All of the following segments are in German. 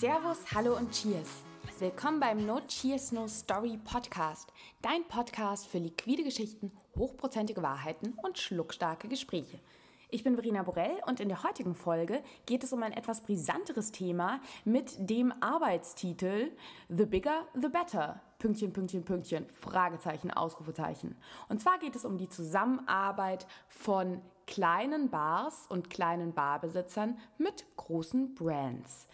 Servus, hallo und Cheers. Willkommen beim No Cheers No Story Podcast, dein Podcast für liquide Geschichten, hochprozentige Wahrheiten und schluckstarke Gespräche. Ich bin Verena Borell und in der heutigen Folge geht es um ein etwas brisanteres Thema mit dem Arbeitstitel The Bigger, the Better. Pünktchen, Pünktchen, Pünktchen, Fragezeichen, Ausrufezeichen. Und zwar geht es um die Zusammenarbeit von kleinen Bars und kleinen Barbesitzern mit großen Brands.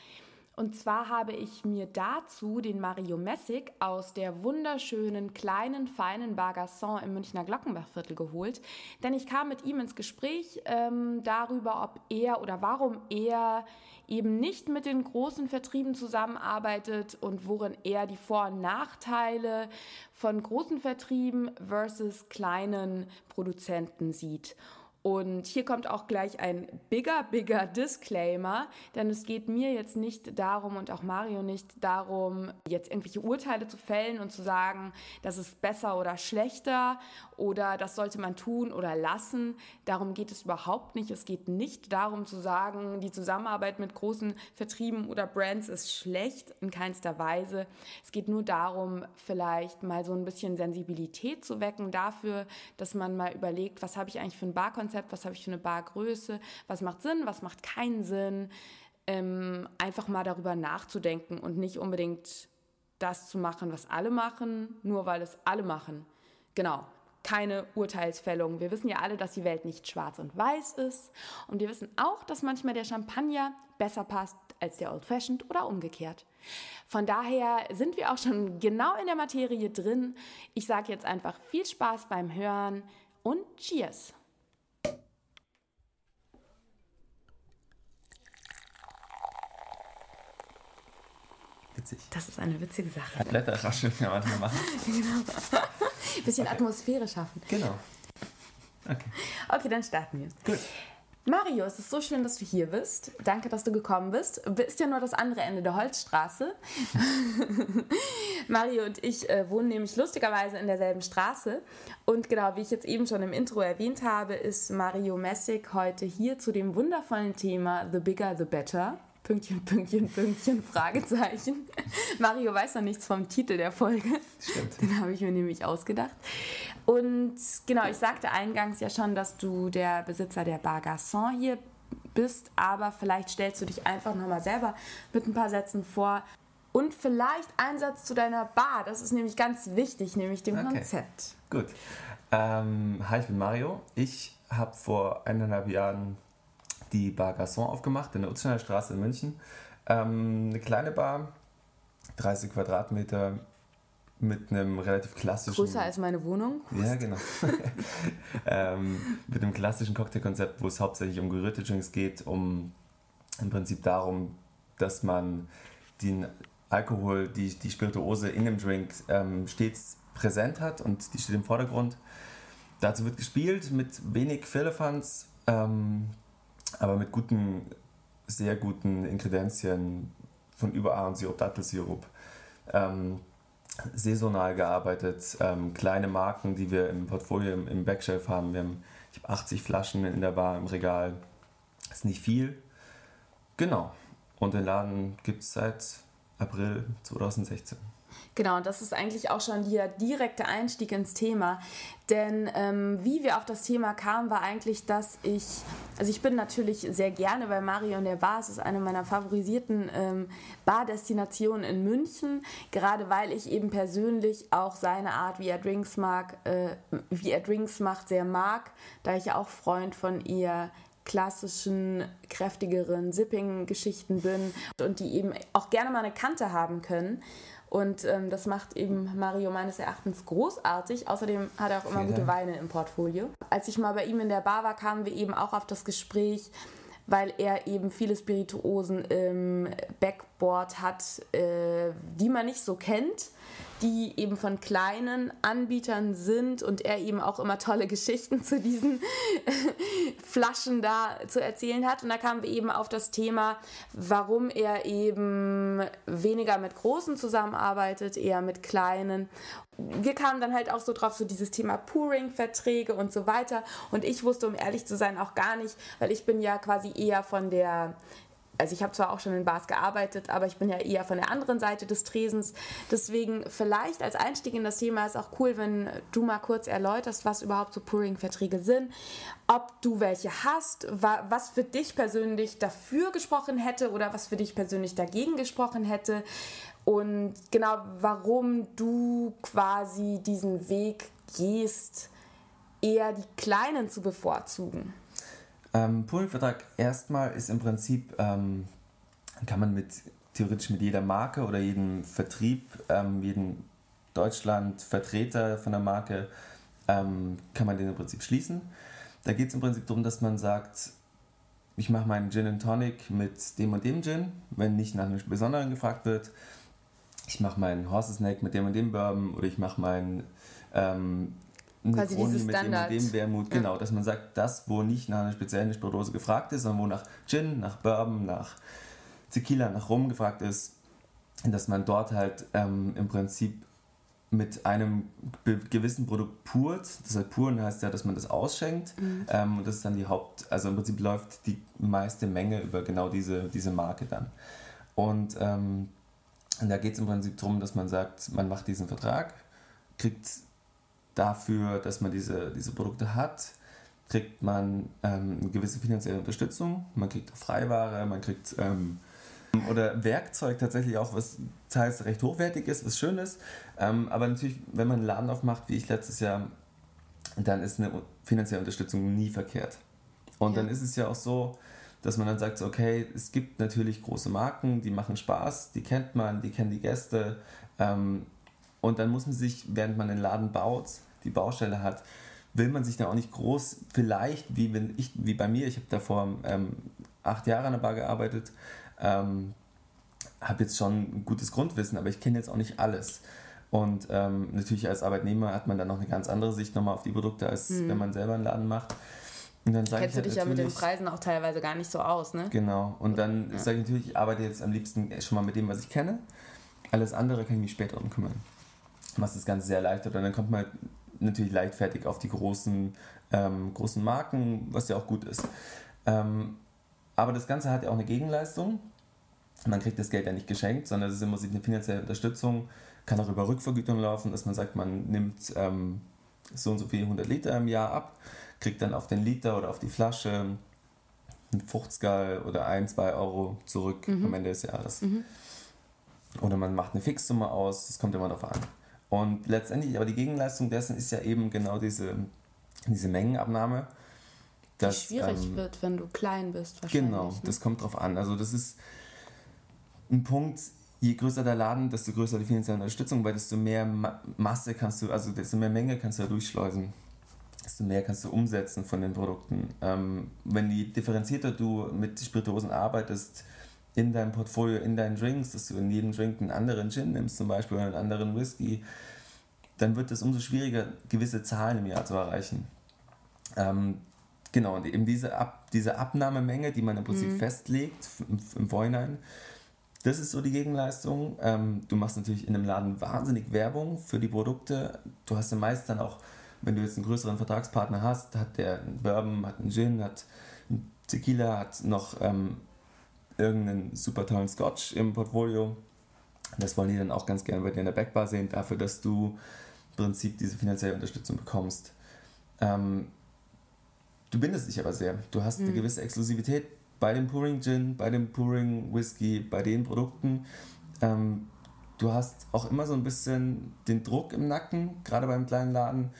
Und zwar habe ich mir dazu den Mario Messig aus der wunderschönen kleinen, feinen Bar Garçon im Münchner Glockenbachviertel geholt. Denn ich kam mit ihm ins Gespräch ähm, darüber, ob er oder warum er eben nicht mit den großen Vertrieben zusammenarbeitet und worin er die Vor- und Nachteile von großen Vertrieben versus kleinen Produzenten sieht. Und hier kommt auch gleich ein bigger, bigger Disclaimer, denn es geht mir jetzt nicht darum und auch Mario nicht darum, jetzt irgendwelche Urteile zu fällen und zu sagen, das ist besser oder schlechter oder das sollte man tun oder lassen. Darum geht es überhaupt nicht. Es geht nicht darum zu sagen, die Zusammenarbeit mit großen Vertrieben oder Brands ist schlecht, in keinster Weise. Es geht nur darum, vielleicht mal so ein bisschen Sensibilität zu wecken dafür, dass man mal überlegt, was habe ich eigentlich für ein Barkonzept Barkonzept, was habe ich für eine Bargröße, was macht Sinn, was macht keinen Sinn. Ähm, einfach mal darüber nachzudenken und nicht unbedingt das zu machen, was alle machen, nur weil es alle machen. Genau, keine Urteilsfällung. Wir wissen ja alle, dass die Welt nicht schwarz und weiß ist. Und wir wissen auch, dass manchmal der Champagner besser passt als der Old Fashioned oder umgekehrt. Von daher sind wir auch schon genau in der Materie drin. Ich sage jetzt einfach viel Spaß beim Hören und Cheers! Witzig. Das ist eine witzige Sache. Blätterrascheln kann man machen. genau. Bisschen okay. Atmosphäre schaffen. Genau. Okay. Okay, dann starten wir. Gut. Mario, es ist so schön, dass du hier bist. Danke, dass du gekommen bist. Du bist ja nur das andere Ende der Holzstraße. Mario und ich äh, wohnen nämlich lustigerweise in derselben Straße. Und genau, wie ich jetzt eben schon im Intro erwähnt habe, ist Mario Messig heute hier zu dem wundervollen Thema The Bigger, the Better. Pünktchen, Pünktchen, Pünktchen, Fragezeichen. Mario weiß noch nichts vom Titel der Folge. Stimmt. Den habe ich mir nämlich ausgedacht. Und genau, ich sagte eingangs ja schon, dass du der Besitzer der Bar Garçon hier bist, aber vielleicht stellst du dich einfach nochmal selber mit ein paar Sätzen vor. Und vielleicht ein Satz zu deiner Bar. Das ist nämlich ganz wichtig, nämlich dem okay. Konzept. Gut. Ähm, hi, ich bin Mario. Ich habe vor eineinhalb Jahren die Bar Garçon aufgemacht in der Utzener Straße in München. Ähm, eine kleine Bar, 30 Quadratmeter mit einem relativ klassischen. Größer als meine Wohnung? Ja, genau. ähm, mit einem klassischen Cocktailkonzept, wo es hauptsächlich um gerührte Drinks geht, um im Prinzip darum, dass man den Alkohol, die, die Spirituose in dem Drink ähm, stets präsent hat und die steht im Vordergrund. Dazu wird gespielt mit wenig Firlefanz, ähm, aber mit guten, sehr guten Ingredienzien von über Ahornsirup, Dattelsirup. Ähm, saisonal gearbeitet, ähm, kleine Marken, die wir im Portfolio im, im Backshelf haben. Wir haben ich hab 80 Flaschen in der Bar im Regal. Ist nicht viel. Genau. Und den Laden gibt es seit April 2016. Genau, und das ist eigentlich auch schon der direkte Einstieg ins Thema. Denn ähm, wie wir auf das Thema kamen, war eigentlich, dass ich, also ich bin natürlich sehr gerne bei Mario in der Bar. Es ist eine meiner favorisierten ähm, Bardestinationen in München, gerade weil ich eben persönlich auch seine Art, wie er Drinks mag, äh, wie er Drinks macht, sehr mag, da ich ja auch Freund von eher klassischen, kräftigeren Sipping-Geschichten bin und die eben auch gerne mal eine Kante haben können. Und ähm, das macht eben Mario meines Erachtens großartig. Außerdem hat er auch immer gute Weine im Portfolio. Als ich mal bei ihm in der Bar war, kamen wir eben auch auf das Gespräch, weil er eben viele Spirituosen im Backboard hat, äh, die man nicht so kennt die eben von kleinen Anbietern sind und er eben auch immer tolle Geschichten zu diesen Flaschen da zu erzählen hat. Und da kamen wir eben auf das Thema, warum er eben weniger mit großen zusammenarbeitet, eher mit kleinen. Wir kamen dann halt auch so drauf, so dieses Thema Pouring-Verträge und so weiter. Und ich wusste, um ehrlich zu sein, auch gar nicht, weil ich bin ja quasi eher von der also ich habe zwar auch schon in Bars gearbeitet, aber ich bin ja eher von der anderen Seite des Tresens. Deswegen vielleicht als Einstieg in das Thema ist auch cool, wenn du mal kurz erläuterst, was überhaupt so Pouring-Verträge sind, ob du welche hast, was für dich persönlich dafür gesprochen hätte oder was für dich persönlich dagegen gesprochen hätte und genau warum du quasi diesen Weg gehst, eher die Kleinen zu bevorzugen. Ähm, Pooling-Vertrag erstmal ist im Prinzip, ähm, kann man mit theoretisch mit jeder Marke oder jedem Vertrieb, ähm, jedem Deutschland-Vertreter von der Marke, ähm, kann man den im Prinzip schließen. Da geht es im Prinzip darum, dass man sagt, ich mache meinen Gin and Tonic mit dem und dem Gin, wenn nicht nach einem Besonderen gefragt wird. Ich mache meinen Horse Snack mit dem und dem Bourbon oder ich mache meinen ähm, Quasi dieses mit Standard. dem und dem Wermut, ja. genau, dass man sagt, das, wo nicht nach einer speziellen Spirituose gefragt ist, sondern wo nach Gin, nach Bourbon, nach Tequila, nach Rum gefragt ist, dass man dort halt ähm, im Prinzip mit einem gewissen Produkt purt. Das heißt, puren heißt ja, dass man das ausschenkt. Mhm. Ähm, und das ist dann die Haupt, also im Prinzip läuft die meiste Menge über genau diese, diese Marke dann. Und ähm, da geht es im Prinzip darum, dass man sagt, man macht diesen Vertrag, kriegt dafür, dass man diese, diese Produkte hat, kriegt man ähm, eine gewisse finanzielle Unterstützung, man kriegt Freiware, man kriegt ähm, oder Werkzeug tatsächlich auch, was teils recht hochwertig ist, was schön ist. Ähm, aber natürlich, wenn man einen Laden aufmacht, wie ich letztes Jahr, dann ist eine finanzielle Unterstützung nie verkehrt. Und ja. dann ist es ja auch so, dass man dann sagt, okay, es gibt natürlich große Marken, die machen Spaß, die kennt man, die kennen die Gäste. Ähm, und dann muss man sich, während man den Laden baut, die Baustelle hat, will man sich dann auch nicht groß, vielleicht wie, wenn ich, wie bei mir, ich habe davor ähm, acht Jahre an der Bar gearbeitet, ähm, habe jetzt schon ein gutes Grundwissen, aber ich kenne jetzt auch nicht alles. Und ähm, natürlich als Arbeitnehmer hat man dann noch eine ganz andere Sicht nochmal auf die Produkte, als mhm. wenn man selber einen Laden macht. Und dann Kennst du halt dich ja mit den Preisen auch teilweise gar nicht so aus, ne? Genau. Und dann ja. sage ich natürlich, ich arbeite jetzt am liebsten schon mal mit dem, was ich kenne. Alles andere kann ich mich später darum kümmern. Was das Ganze sehr leicht hat. Und dann kommt man natürlich leichtfertig auf die großen, ähm, großen Marken, was ja auch gut ist. Ähm, aber das Ganze hat ja auch eine Gegenleistung. Man kriegt das Geld ja nicht geschenkt, sondern es ist immer eine finanzielle Unterstützung. Kann auch über Rückvergütung laufen, dass man sagt, man nimmt ähm, so und so viele 100 Liter im Jahr ab, kriegt dann auf den Liter oder auf die Flasche ein 50 oder 1, 2 Euro zurück mhm. am Ende des Jahres. Mhm. Oder man macht eine Fixsumme aus, das kommt immer darauf an. Und letztendlich, aber die Gegenleistung dessen ist ja eben genau diese, diese Mengenabnahme. Dass, die schwierig ähm, wird, wenn du klein bist. Wahrscheinlich, genau, ne? das kommt drauf an. Also das ist ein Punkt, je größer der Laden, desto größer die finanzielle Unterstützung, weil desto mehr Masse kannst du, also desto mehr Menge kannst du da durchschleusen. Desto mehr kannst du umsetzen von den Produkten. Ähm, wenn je differenzierter du mit Spirituosen arbeitest, in deinem Portfolio, in deinen Drinks, dass du in jedem Drink einen anderen Gin nimmst zum Beispiel oder einen anderen Whisky, dann wird es umso schwieriger, gewisse Zahlen im Jahr zu erreichen. Ähm, genau, und eben diese, Ab diese Abnahmemenge, die man im Prinzip mhm. festlegt im, im, Vorhinein, das ist so die Gegenleistung. Ähm, du machst natürlich in einem Laden wahnsinnig Werbung für die Produkte. Du hast ja meist dann auch, wenn du jetzt einen größeren Vertragspartner hast, hat der einen Bourbon, hat einen Gin, hat einen Tequila, hat noch ähm, irgendeinen super tollen Scotch im Portfolio. Das wollen die dann auch ganz gerne bei dir in der Backbar sehen, dafür, dass du im Prinzip diese finanzielle Unterstützung bekommst. Ähm, du bindest dich aber sehr. Du hast mhm. eine gewisse Exklusivität bei dem Pouring Gin, bei dem Pouring Whisky, bei den Produkten. Ähm, du hast auch immer so ein bisschen den Druck im Nacken, gerade beim kleinen Laden.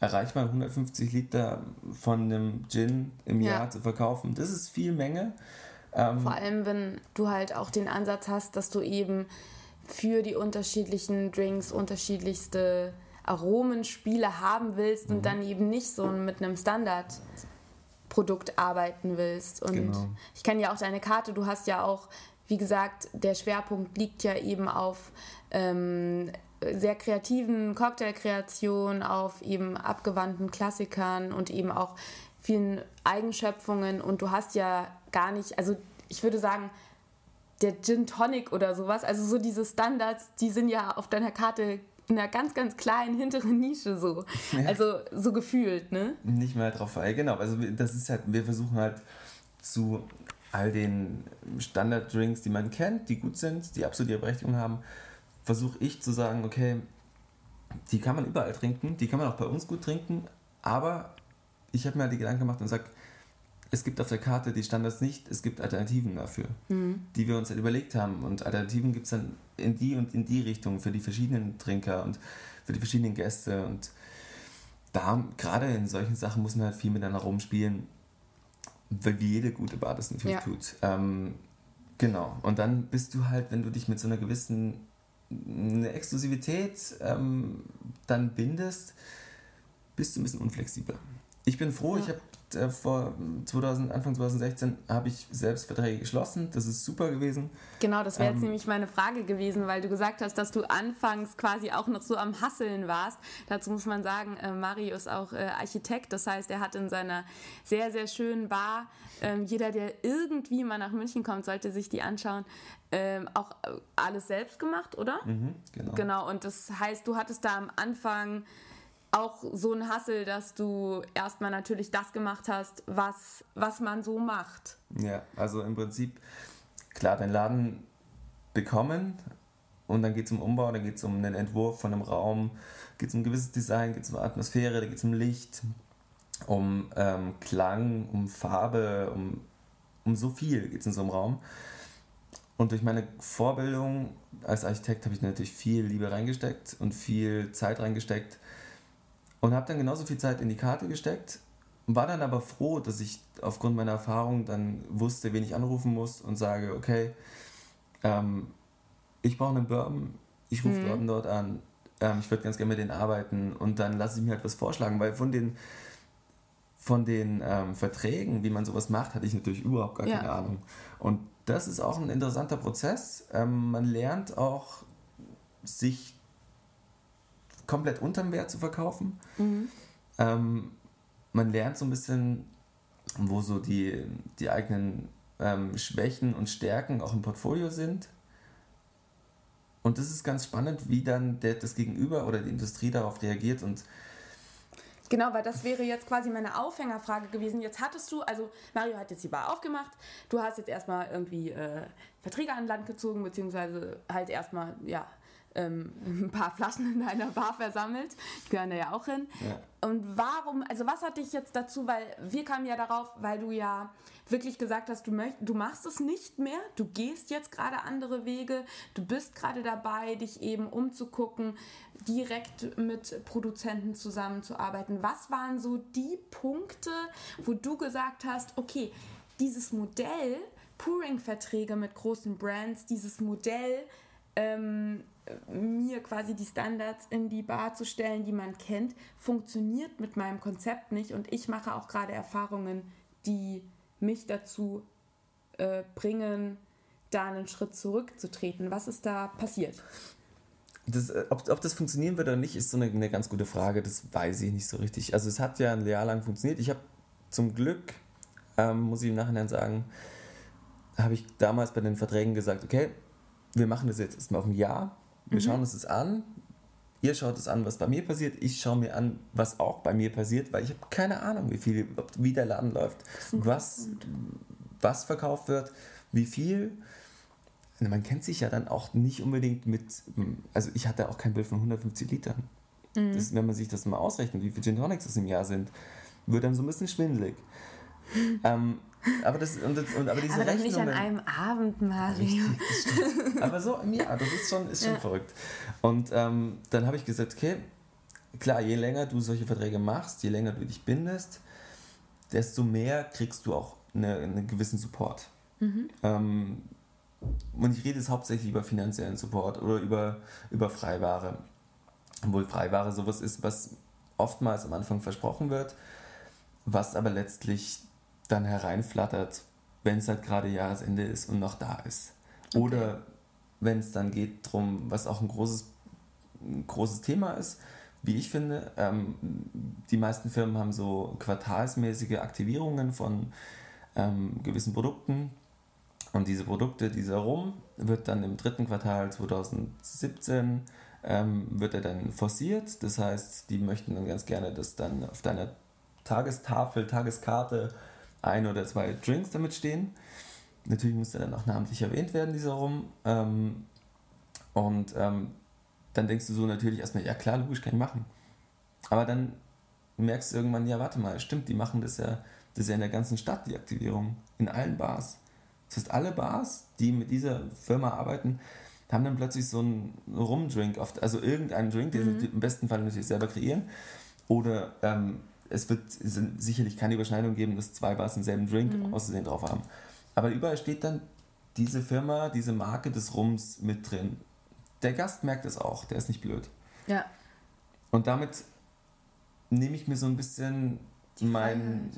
Erreicht man 150 Liter von einem Gin im ja. Jahr zu verkaufen. Das ist viel Menge. Ähm, Vor allem, wenn du halt auch den Ansatz hast, dass du eben für die unterschiedlichen Drinks unterschiedlichste Aromenspiele haben willst mhm. und dann eben nicht so mit einem Standardprodukt arbeiten willst. Und genau. ich kenne ja auch deine Karte, du hast ja auch, wie gesagt, der Schwerpunkt liegt ja eben auf ähm, sehr kreativen Cocktailkreationen, auf eben abgewandten Klassikern und eben auch vielen Eigenschöpfungen und du hast ja gar nicht, also ich würde sagen, der Gin Tonic oder sowas, also so diese Standards, die sind ja auf deiner Karte in einer ganz, ganz kleinen hinteren Nische so. Ja. Also so gefühlt, ne? Nicht mehr drauf, genau. Also das ist halt, wir versuchen halt zu all den Standarddrinks, die man kennt, die gut sind, die absolut ihre Berechtigung haben, versuche ich zu sagen, okay, die kann man überall trinken, die kann man auch bei uns gut trinken, aber ich habe mir halt die Gedanken gemacht und sage, es gibt auf der Karte die Standards nicht, es gibt Alternativen dafür, mhm. die wir uns halt überlegt haben. Und Alternativen gibt es dann in die und in die Richtung für die verschiedenen Trinker und für die verschiedenen Gäste. Und da, gerade in solchen Sachen, muss man halt viel miteinander rumspielen, weil wie jede gute Bar das natürlich ja. tut. Ähm, genau. Und dann bist du halt, wenn du dich mit so einer gewissen eine Exklusivität ähm, dann bindest, bist du ein bisschen unflexibel. Ich bin froh, ja. ich habe äh, vor 2000, Anfang 2016 habe ich selbst Verträge geschlossen. Das ist super gewesen. Genau, das wäre jetzt ähm, nämlich meine Frage gewesen, weil du gesagt hast, dass du anfangs quasi auch noch so am Hasseln warst. Dazu muss man sagen, äh, Mario ist auch äh, Architekt. Das heißt, er hat in seiner sehr, sehr schönen Bar, ähm, jeder, der irgendwie mal nach München kommt, sollte sich die anschauen, ähm, auch äh, alles selbst gemacht, oder? Mhm, genau. Genau, und das heißt, du hattest da am Anfang auch so ein Hassel, dass du erstmal natürlich das gemacht hast, was, was man so macht. Ja, also im Prinzip, klar, den Laden bekommen und dann geht es um Umbau, dann geht es um einen Entwurf von einem Raum, geht es um ein gewisses Design, geht es um Atmosphäre, da geht es um Licht, um ähm, Klang, um Farbe, um, um so viel geht es in so einem Raum. Und durch meine Vorbildung als Architekt habe ich natürlich viel Liebe reingesteckt und viel Zeit reingesteckt und habe dann genauso viel Zeit in die Karte gesteckt, war dann aber froh, dass ich aufgrund meiner Erfahrung dann wusste, wen ich anrufen muss und sage, okay, ähm, ich brauche einen Bourbon, ich rufe mhm. dort, dort an, ähm, ich würde ganz gerne mit denen arbeiten und dann lasse ich mir halt was vorschlagen, weil von den, von den ähm, Verträgen, wie man sowas macht, hatte ich natürlich überhaupt gar ja. keine Ahnung. Und das ist auch ein interessanter Prozess. Ähm, man lernt auch, sich komplett unterm Wert zu verkaufen. Mhm. Ähm, man lernt so ein bisschen, wo so die, die eigenen ähm, Schwächen und Stärken auch im Portfolio sind. Und das ist ganz spannend, wie dann der, das Gegenüber oder die Industrie darauf reagiert und Genau, weil das wäre jetzt quasi meine Aufhängerfrage gewesen. Jetzt hattest du, also Mario hat jetzt die Bar aufgemacht, du hast jetzt erstmal irgendwie äh, Verträge an Land gezogen, beziehungsweise halt erstmal, ja, ähm, ein paar Flaschen in deiner Bar versammelt. Ich gehöre da ja auch hin. Ja. Und warum, also was hat dich jetzt dazu, weil wir kamen ja darauf, weil du ja wirklich gesagt hast, du, möcht, du machst es nicht mehr, du gehst jetzt gerade andere Wege, du bist gerade dabei, dich eben umzugucken, direkt mit Produzenten zusammenzuarbeiten. Was waren so die Punkte, wo du gesagt hast, okay, dieses Modell, Pouring-Verträge mit großen Brands, dieses Modell, ähm, mir quasi die Standards in die Bar zu stellen, die man kennt, funktioniert mit meinem Konzept nicht und ich mache auch gerade Erfahrungen, die mich dazu äh, bringen, da einen Schritt zurückzutreten. Was ist da passiert? Das, äh, ob, ob das funktionieren wird oder nicht, ist so eine, eine ganz gute Frage. Das weiß ich nicht so richtig. Also es hat ja ein Jahr lang funktioniert. Ich habe zum Glück, ähm, muss ich im Nachhinein sagen, habe ich damals bei den Verträgen gesagt, okay, wir machen das jetzt erstmal auf ein Jahr wir mhm. schauen uns das an. Ihr schaut es an, was bei mir passiert. Ich schaue mir an, was auch bei mir passiert, weil ich habe keine Ahnung, wie viel, wie der Laden läuft, was, was verkauft wird, wie viel. Man kennt sich ja dann auch nicht unbedingt mit, also ich hatte auch kein Bild von 150 Litern. Mhm. Das, wenn man sich das mal ausrechnet, wie viele Gin Tonics das im Jahr sind, wird dann so ein bisschen schwindelig. Ähm, aber das und, und aber diese aber Rechnungen, nicht an einem Abend, Mario. aber so im Jahr, das ist schon, ist schon ja. verrückt. Und ähm, dann habe ich gesagt, okay, klar, je länger du solche Verträge machst, je länger du dich bindest, desto mehr kriegst du auch eine, einen gewissen Support. Mhm. Ähm, und ich rede jetzt hauptsächlich über finanziellen Support oder über, über Freiware. Obwohl Freiware sowas ist, was oftmals am Anfang versprochen wird, was aber letztlich dann hereinflattert, wenn es halt gerade Jahresende ist und noch da ist. Okay. Oder wenn es dann geht darum, was auch ein großes, ein großes Thema ist, wie ich finde, ähm, die meisten Firmen haben so quartalsmäßige Aktivierungen von ähm, gewissen Produkten. Und diese Produkte, dieser Rum, wird dann im dritten Quartal 2017 ähm, wird er dann forciert. Das heißt, die möchten dann ganz gerne, dass dann auf deiner Tagestafel, Tageskarte ein oder zwei Drinks damit stehen. Natürlich muss der dann auch namentlich erwähnt werden, dieser Rum. Ähm, und ähm, dann denkst du so natürlich erstmal, ja klar, logisch kann ich machen. Aber dann merkst du irgendwann, ja, warte mal, stimmt, die machen das ja, das ist ja in der ganzen Stadt, die Aktivierung, in allen Bars. Das heißt, alle Bars, die mit dieser Firma arbeiten, haben dann plötzlich so einen Rumdrink, oft, also irgendeinen Drink, den mhm. sie im besten Fall natürlich selber kreieren. Oder ähm, es wird sicherlich keine Überschneidung geben, dass zwei Bars denselben Drink mhm. auszusehen drauf haben. Aber überall steht dann diese Firma, diese Marke des Rums mit drin. Der Gast merkt es auch, der ist nicht blöd. Ja. Und damit nehme ich mir so ein bisschen mein,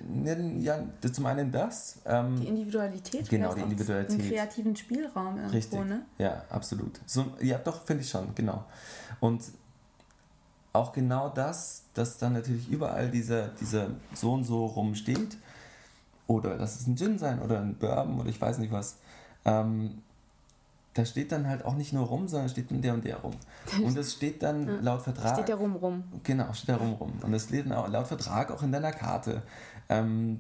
ja, zum einen das. Ähm, die Individualität. Genau, die Individualität. Den kreativen Spielraum irgendwo, Richtig. ne? Ja, absolut. So, ja, doch, finde ich schon, genau. Und auch genau das, dass dann natürlich überall dieser, dieser so und so rumsteht, oder lass es ein Gin sein oder ein Bourbon oder ich weiß nicht was, ähm, da steht dann halt auch nicht nur rum, sondern steht dann der und der rum. Und es steht dann ja. laut Vertrag. Steht der rum rum. Genau, steht der rum rum. Und es steht dann auch laut Vertrag auch in deiner Karte. Ähm,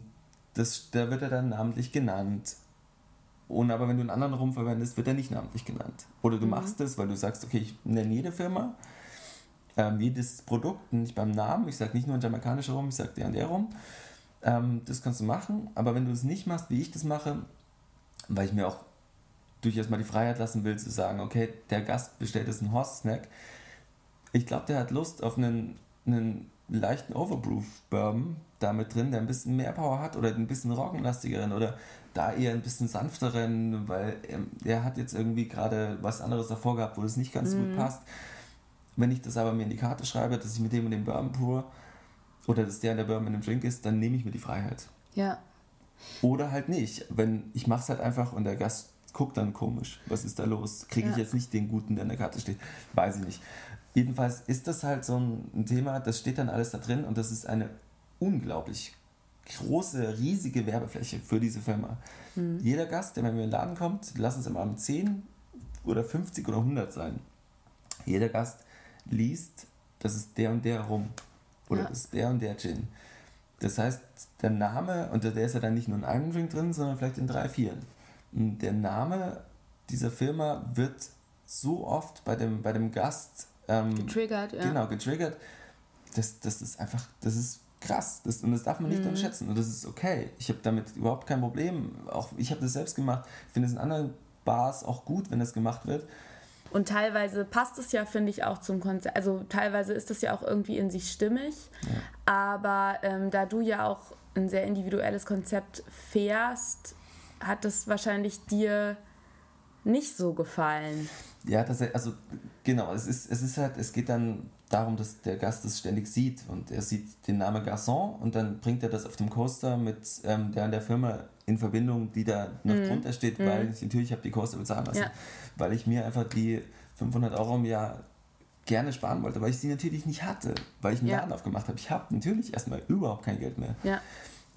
das, da wird er dann namentlich genannt. Und aber wenn du einen anderen Rum verwendest, wird er nicht namentlich genannt. Oder du mhm. machst es, weil du sagst, okay, ich nenne jede Firma, ähm, jedes Produkt, nicht beim Namen. Ich sage nicht nur ein jamaikanischer Rum, ich sage der und der Rum. Ähm, das kannst du machen. Aber wenn du es nicht machst, wie ich das mache, weil ich mir auch durchaus mal die Freiheit lassen will, zu sagen, okay, der Gast bestellt jetzt einen Horse-Snack. Ich glaube, der hat Lust auf einen, einen leichten Overproof-Bourbon da mit drin, der ein bisschen mehr Power hat oder ein bisschen roggenlastigeren oder da eher ein bisschen sanfteren, weil er hat jetzt irgendwie gerade was anderes davor gehabt, wo das nicht ganz mhm. gut passt. Wenn ich das aber mir in die Karte schreibe, dass ich mit dem und dem Bourbon pur oder dass der in der Bourbon in dem Drink ist, dann nehme ich mir die Freiheit. Ja. Oder halt nicht. Wenn ich mache es halt einfach und der Gast guckt dann komisch. Was ist da los? Kriege ich ja. jetzt nicht den guten, der in der Karte steht? Weiß ich nicht. Jedenfalls ist das halt so ein Thema, das steht dann alles da drin und das ist eine unglaublich große, riesige Werbefläche für diese Firma. Mhm. Jeder Gast, der bei mir in den Laden kommt, lass es am Abend 10 oder 50 oder 100 sein. Jeder Gast liest, das ist der und der rum. Oder ja. das ist der und der Gin. Das heißt, der Name, und der ist ja dann nicht nur in einem Drink drin, sondern vielleicht in drei, vier der Name dieser Firma wird so oft bei dem, bei dem Gast ähm, getriggert, ja. Genau, getriggert. Das, das ist einfach, das ist krass. Das, und das darf man nicht mhm. unterschätzen. Und das ist okay. Ich habe damit überhaupt kein Problem. Auch ich habe das selbst gemacht. Ich finde es in anderen Bars auch gut, wenn das gemacht wird. Und teilweise passt es ja, finde ich, auch zum Konzert. Also teilweise ist es ja auch irgendwie in sich stimmig. Ja. Aber ähm, da du ja auch ein sehr individuelles Konzept fährst, hat es wahrscheinlich dir nicht so gefallen. Ja, das, also genau, es ist, es ist halt, es geht dann darum, dass der Gast es ständig sieht und er sieht den Namen Garçon und dann bringt er das auf dem Coaster mit ähm, der an der Firma in Verbindung, die da noch mm. drunter steht, mm. weil ich natürlich habe die Coaster bezahlen lassen, ja. weil ich mir einfach die 500 Euro im Jahr gerne sparen wollte, weil ich sie natürlich nicht hatte, weil ich einen ja. Laden aufgemacht habe. Ich habe natürlich erstmal überhaupt kein Geld mehr. Ja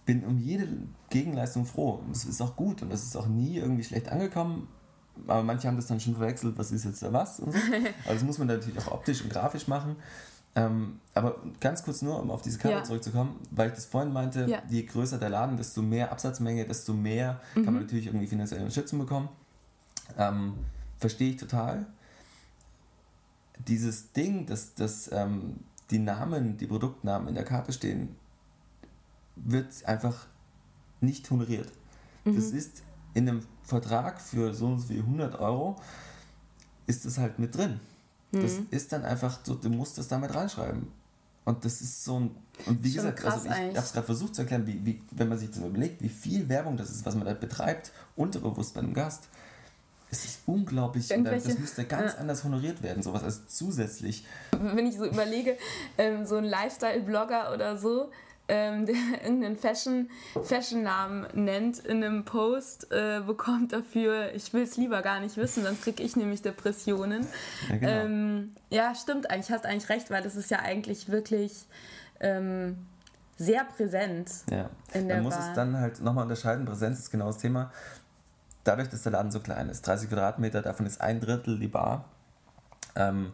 bin um jede Gegenleistung froh. Und das ist auch gut und das ist auch nie irgendwie schlecht angekommen. Aber manche haben das dann schon verwechselt, was ist jetzt da was. Und so. Aber das muss man natürlich auch optisch und grafisch machen. Ähm, aber ganz kurz nur, um auf diese Karte ja. zurückzukommen, weil ich das vorhin meinte, ja. je größer der Laden, desto mehr Absatzmenge, desto mehr mhm. kann man natürlich irgendwie finanzielle Unterstützung bekommen. Ähm, Verstehe ich total. Dieses Ding, dass, dass ähm, die Namen, die Produktnamen in der Karte stehen, wird einfach nicht honoriert. Mhm. Das ist in einem Vertrag für so und so viel 100 Euro, ist das halt mit drin. Mhm. Das ist dann einfach so, du musst das damit reinschreiben. Und das ist so ein. Und wie Schon gesagt, also ich habe es gerade versucht zu erklären, wie, wie, wenn man sich das überlegt, wie viel Werbung das ist, was man da betreibt, unterbewusst bei einem Gast. Es ist unglaublich. Irgendwelche, das müsste ganz ja. anders honoriert werden, sowas als zusätzlich. Wenn ich so überlege, ähm, so ein Lifestyle-Blogger oder so, ähm, der irgendeinen Fashion, Fashion-Namen nennt in einem Post, äh, bekommt dafür, ich will es lieber gar nicht wissen, sonst kriege ich nämlich Depressionen. Ja, genau. ähm, ja, stimmt eigentlich, hast eigentlich recht, weil das ist ja eigentlich wirklich ähm, sehr präsent. Ja, in der man muss Bar. es dann halt nochmal unterscheiden, Präsenz ist genau das Thema. Dadurch, dass der Laden so klein ist, 30 Quadratmeter, davon ist ein Drittel die Bar, ähm,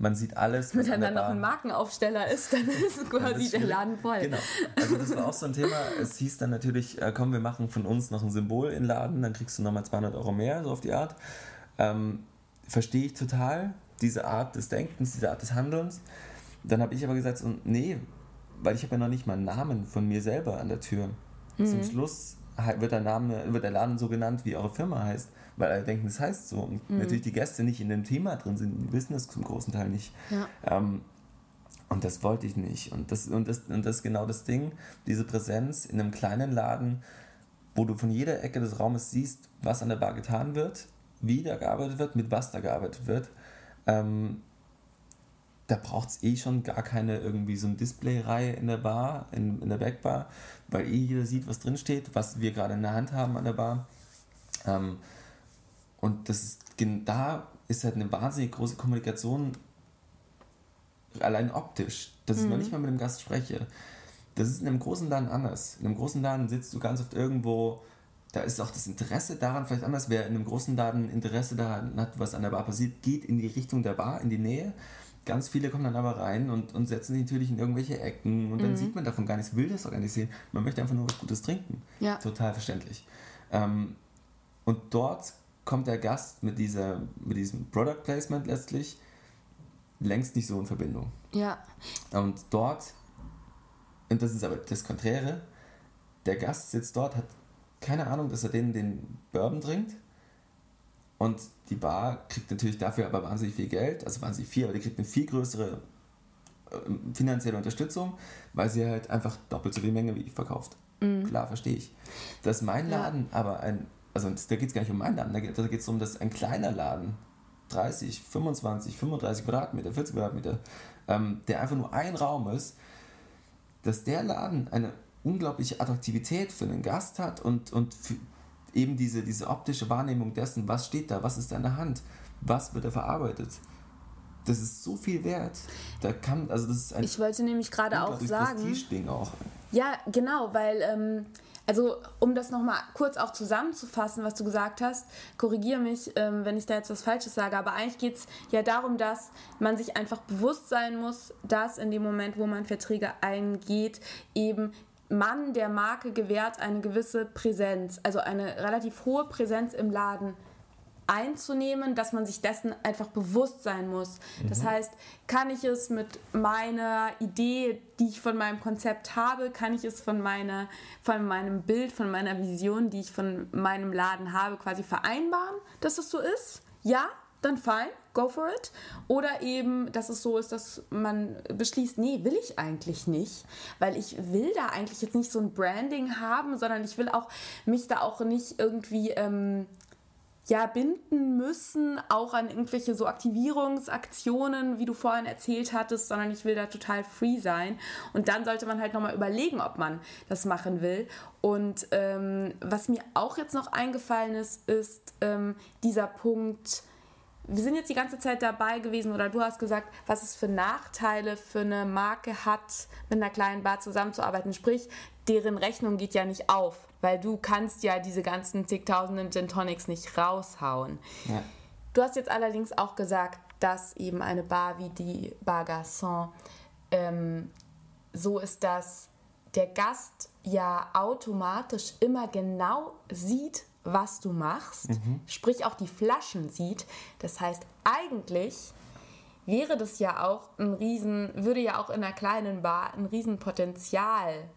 man sieht alles. Wenn dann, dann noch ein Markenaufsteller ist, dann ist quasi der Laden voll. Genau. Also das war auch so ein Thema. Es hieß dann natürlich, äh, komm, wir machen von uns noch ein Symbol in den Laden, dann kriegst du nochmal 200 Euro mehr, so auf die Art. Ähm, Verstehe ich total, diese Art des Denkens, diese Art des Handelns. Dann habe ich aber gesagt, so, nee, weil ich habe ja noch nicht mal einen Namen von mir selber an der Tür. Mhm. Zum Schluss wird der, Name, wird der Laden so genannt, wie eure Firma heißt, weil alle denken, das heißt so. Und mhm. natürlich die Gäste nicht in dem Thema drin sind, die wissen das zum großen Teil nicht. Ja. Ähm, und das wollte ich nicht. Und das, und, das, und das ist genau das Ding, diese Präsenz in einem kleinen Laden, wo du von jeder Ecke des Raumes siehst, was an der Bar getan wird, wie da gearbeitet wird, mit was da gearbeitet wird. Ähm, da braucht es eh schon gar keine irgendwie so eine Displayreihe in der Bar, in, in der Backbar, weil eh jeder sieht, was drin steht, was wir gerade in der Hand haben an der Bar. Ähm, und das ist, da ist halt eine wahnsinnig große Kommunikation, allein optisch, dass mhm. ich noch nicht mal mit dem Gast spreche. Das ist in einem großen Laden anders. In einem großen Laden sitzt du ganz oft irgendwo, da ist auch das Interesse daran vielleicht anders. Wer in einem großen Laden Interesse daran hat, was an der Bar passiert, geht in die Richtung der Bar, in die Nähe. Ganz viele kommen dann aber rein und, und setzen sich natürlich in irgendwelche Ecken und dann mhm. sieht man davon gar nichts, will das auch gar nicht sehen. Man möchte einfach nur was Gutes trinken. Ja. Total verständlich. Ähm, und dort kommt der Gast mit, dieser, mit diesem Product Placement letztlich längst nicht so in Verbindung. Ja. Und dort, und das ist aber das Konträre, der Gast sitzt dort, hat keine Ahnung, dass er den, den Bourbon trinkt und die Bar kriegt natürlich dafür aber wahnsinnig viel Geld, also wahnsinnig viel, aber die kriegt eine viel größere äh, finanzielle Unterstützung, weil sie halt einfach doppelt so viel Menge wie ich verkauft. Mhm. Klar, verstehe ich. Dass mein Laden ja. aber ein, also da geht es gar nicht um meinen Laden, da geht es darum, dass ein kleiner Laden, 30, 25, 35 Quadratmeter, 40 Quadratmeter, ähm, der einfach nur ein Raum ist, dass der Laden eine unglaubliche Attraktivität für den Gast hat und, und eben diese, diese optische Wahrnehmung dessen, was steht da, was ist da in der Hand, was wird da verarbeitet. Das ist so viel wert. Da kann, also das ist ein ich wollte nämlich gerade auch sagen. Auch. Ja, genau, weil, ähm, also um das nochmal kurz auch zusammenzufassen, was du gesagt hast, korrigiere mich, ähm, wenn ich da jetzt was Falsches sage, aber eigentlich geht es ja darum, dass man sich einfach bewusst sein muss, dass in dem Moment, wo man Verträge eingeht, eben man der Marke gewährt eine gewisse Präsenz, also eine relativ hohe Präsenz im Laden einzunehmen, dass man sich dessen einfach bewusst sein muss. Mhm. Das heißt, kann ich es mit meiner Idee, die ich von meinem Konzept habe, kann ich es von, meiner, von meinem Bild, von meiner Vision, die ich von meinem Laden habe, quasi vereinbaren, dass es so ist? Ja, dann fein, go for it. Oder eben, dass es so ist, dass man beschließt, nee, will ich eigentlich nicht, weil ich will da eigentlich jetzt nicht so ein Branding haben, sondern ich will auch mich da auch nicht irgendwie ähm, ja, binden müssen, auch an irgendwelche so Aktivierungsaktionen, wie du vorhin erzählt hattest, sondern ich will da total free sein. Und dann sollte man halt nochmal überlegen, ob man das machen will. Und ähm, was mir auch jetzt noch eingefallen ist, ist ähm, dieser Punkt, wir sind jetzt die ganze Zeit dabei gewesen oder du hast gesagt, was es für Nachteile für eine Marke hat, mit einer kleinen Bar zusammenzuarbeiten. Sprich, deren Rechnung geht ja nicht auf, weil du kannst ja diese ganzen zigtausenden Gin Tonics nicht raushauen. Ja. Du hast jetzt allerdings auch gesagt, dass eben eine Bar wie die Bar Garçon ähm, so ist, dass der Gast ja automatisch immer genau sieht, was du machst, mhm. sprich auch die Flaschen sieht. Das heißt, eigentlich wäre das ja auch ein Riesen, würde ja auch in einer kleinen Bar ein Riesenpotenzial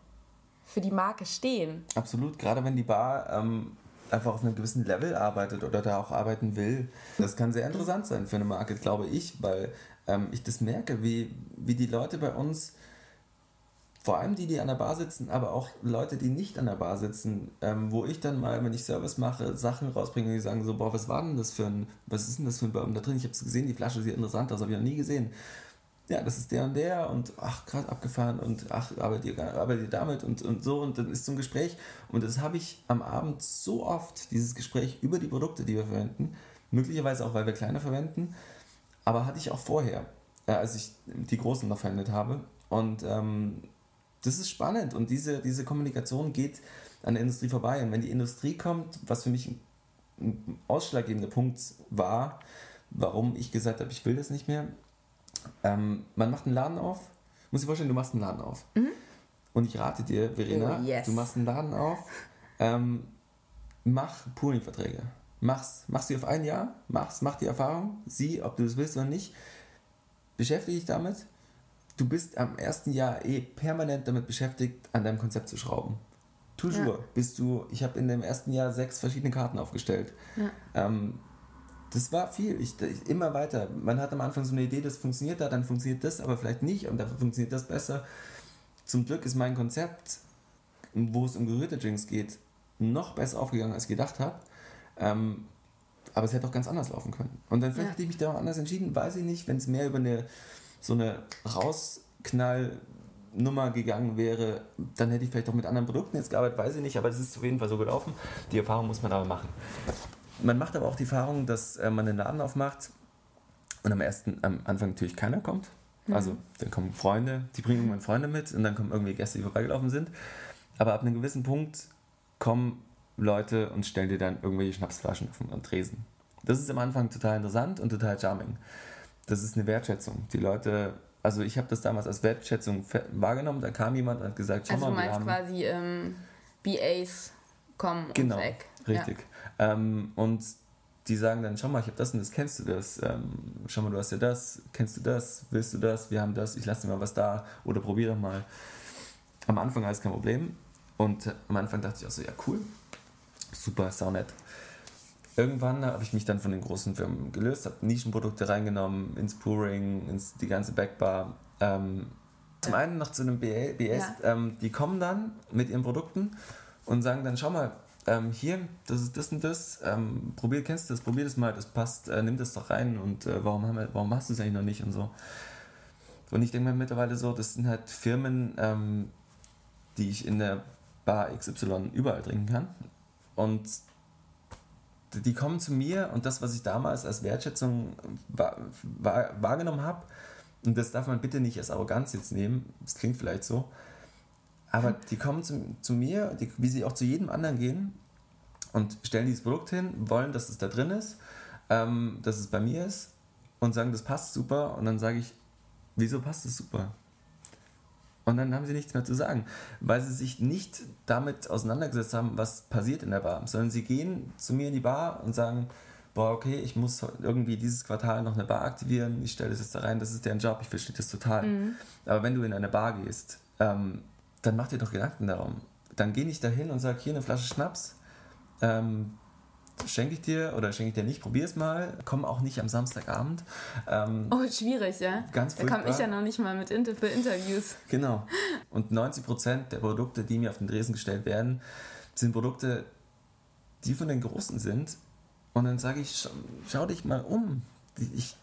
für die Marke stehen. Absolut, gerade wenn die Bar ähm, einfach auf einem gewissen Level arbeitet oder da auch arbeiten will. Das kann sehr interessant sein für eine Marke, glaube ich, weil ähm, ich das merke, wie, wie die Leute bei uns vor allem die, die an der Bar sitzen, aber auch Leute, die nicht an der Bar sitzen, ähm, wo ich dann mal, wenn ich Service mache, Sachen rausbringe, die sagen so, boah, was war denn das für ein, was ist denn das für ein Bourbon da drin? Ich habe es gesehen, die Flasche sieht interessant aus, habe ich noch nie gesehen. Ja, das ist der und der und ach, gerade abgefahren und ach, arbeitet ihr, arbeitet ihr damit und, und so und dann ist so ein Gespräch und das habe ich am Abend so oft, dieses Gespräch über die Produkte, die wir verwenden, möglicherweise auch, weil wir kleine verwenden, aber hatte ich auch vorher, äh, als ich die großen noch verwendet habe und ähm, das ist spannend und diese, diese Kommunikation geht an der Industrie vorbei. Und wenn die Industrie kommt, was für mich ein, ein ausschlaggebender Punkt war, warum ich gesagt habe, ich will das nicht mehr, Ähm, man macht einen Laden auf. Muss dir vorstellen, du machst einen Laden auf. Mhm. Und ich rate dir, Verena, Oh, yes. du machst einen Laden auf. Ähm, mach Pooling-Verträge. Mach's. Mach sie auf ein Jahr. Mach's. Mach die Erfahrung. Sieh, ob du das willst oder nicht. Beschäftige dich damit. Du bist am ersten Jahr eh permanent damit beschäftigt, an deinem Konzept zu schrauben. Toujours. Ja. Bist du, ich habe in dem ersten Jahr sechs verschiedene Karten aufgestellt. Ähm, das war viel. Ich, ich, immer weiter. Man hat am Anfang so eine Idee, das funktioniert da, dann funktioniert das, aber vielleicht nicht und dafür funktioniert das besser. Zum Glück ist mein Konzept, wo es um gerührte Drinks geht, noch besser aufgegangen, als ich gedacht habe. Ähm, aber es hätte auch ganz anders laufen können. Und dann vielleicht Ja. hätte ich mich da auch anders entschieden, weiß ich nicht, wenn es mehr über eine so eine Rausknall-Nummer gegangen wäre, dann hätte ich vielleicht auch mit anderen Produkten jetzt gearbeitet, weiß ich nicht, aber es ist auf jeden Fall so gelaufen. Die Erfahrung muss man aber machen. Man macht aber auch die Erfahrung, dass äh, man den Laden aufmacht und am ersten, am Anfang natürlich keiner kommt. Also dann kommen Freunde, die bringen irgendwann Freunde mit und dann kommen irgendwie Gäste, die vorbeigelaufen sind. Aber ab einem gewissen Punkt kommen Leute und stellen dir dann irgendwelche Schnapsflaschen auf den Tresen. Das ist am Anfang total interessant und total charming. Das ist eine Wertschätzung. Die Leute, also ich habe das damals als Wertschätzung wahrgenommen. Da kam jemand und hat gesagt, schau Also du mal, wir meinst haben quasi ähm, BAs kommen Genau, ums Eck. richtig. Ähm, und die sagen dann, schau mal, ich habe das und das, kennst du das? Ähm, schau mal, du hast ja das, kennst du das, willst du das, wir haben das, ich lasse dir mal was da oder probier doch mal. Am Anfang alles kein Problem und am Anfang dachte ich auch so, ja cool, super, saunett. Irgendwann habe ich mich dann von den großen Firmen gelöst, habe Nischenprodukte reingenommen, ins Pouring, ins die ganze Backbar. Ähm, zum einen noch zu einem BS, ähm, die kommen dann mit ihren Produkten und sagen dann, schau mal, ähm, hier, das ist das und das, ähm, probier, kennst du das, probier das mal, das passt, äh, nimm das doch rein. Und äh, warum, haben wir, warum hast du es eigentlich noch nicht und so. Und ich denke mir mittlerweile so, das sind halt Firmen, ähm, die ich in der Bar XY überall trinken kann. Und die kommen zu mir und das, was ich damals als Wertschätzung wahr, wahr, wahrgenommen habe, und das darf man bitte nicht als Arroganz jetzt nehmen, das klingt vielleicht so, aber die kommen zu, zu mir, die, wie sie auch zu jedem anderen gehen und stellen dieses Produkt hin, wollen, dass es da drin ist, ähm, dass es bei mir ist und sagen, das passt super und dann sage ich, wieso passt es super? Und dann haben sie nichts mehr zu sagen, weil sie sich nicht damit auseinandergesetzt haben, was passiert in der Bar, sondern sie gehen zu mir in die Bar und sagen, boah, okay, ich muss irgendwie dieses Quartal noch eine Bar aktivieren, ich stelle das jetzt da rein, das ist deren Job, ich verstehe das total. Aber wenn du in eine Bar gehst, ähm, dann mach dir doch Gedanken darum. Dann geh nicht dahin und sag, hier eine Flasche Schnaps, ähm, schenke ich dir oder schenke ich dir nicht, probier es mal. Komm auch nicht am Samstagabend. Ähm, Oh, schwierig, ja? Ganz Da komme ich furchtbar. ja noch nicht mal mit Inter für Interviews. Genau. Und 90% der Produkte, die mir auf den Dresen gestellt werden, sind Produkte, die von den Großen sind. Und dann sage ich, schau, schau dich mal um. Ich,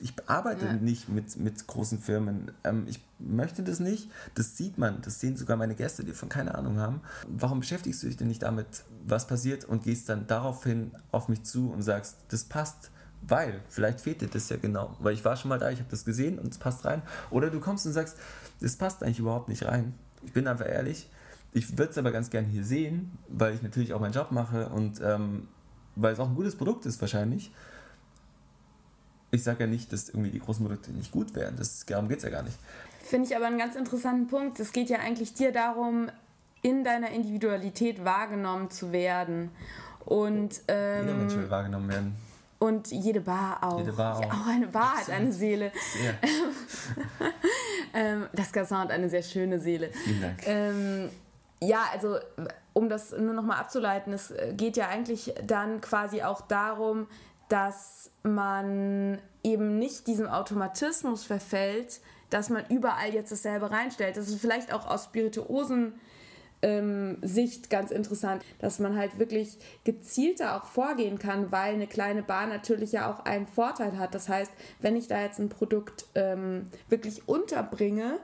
ich arbeite Ja. nicht mit, mit großen Firmen. Ähm, ich möchte das nicht. Das sieht man. Das sehen sogar meine Gäste, die von keine Ahnung haben. Warum beschäftigst du dich denn nicht damit, was passiert und gehst dann daraufhin auf mich zu und sagst, das passt. Weil, vielleicht fehlt dir das ja genau. Weil ich war schon mal da, ich habe das gesehen und es passt rein. Oder du kommst und sagst, das passt eigentlich überhaupt nicht rein. Ich bin einfach ehrlich. Ich würde es aber ganz gern hier sehen, weil ich natürlich auch meinen Job mache und ähm, weil es auch ein gutes Produkt ist wahrscheinlich. Ich sage ja nicht, dass irgendwie die großen Produkte nicht gut wären. Das, darum geht es ja gar nicht. Finde ich aber einen ganz interessanten Punkt. Es geht ja eigentlich dir darum, in deiner Individualität wahrgenommen zu werden. Und, Jeder Mensch will ähm, wahrgenommen werden. und jede Bar auch. Jede Bar Ja, auch. auch eine Bar hat eine Seele. Ja, Ähm, das Gasson hat eine sehr schöne Seele. vielen Dank. Ähm, ja, also um das nur nochmal abzuleiten, es geht ja eigentlich dann quasi auch darum, dass man eben nicht diesem Automatismus verfällt, dass man überall jetzt dasselbe reinstellt. Das ist vielleicht auch aus Spirituosen ähm, Sicht ganz interessant, dass man halt wirklich gezielter auch vorgehen kann, weil eine kleine Bar natürlich ja auch einen Vorteil hat. Das heißt, wenn ich da jetzt ein Produkt ähm, wirklich unterbringe,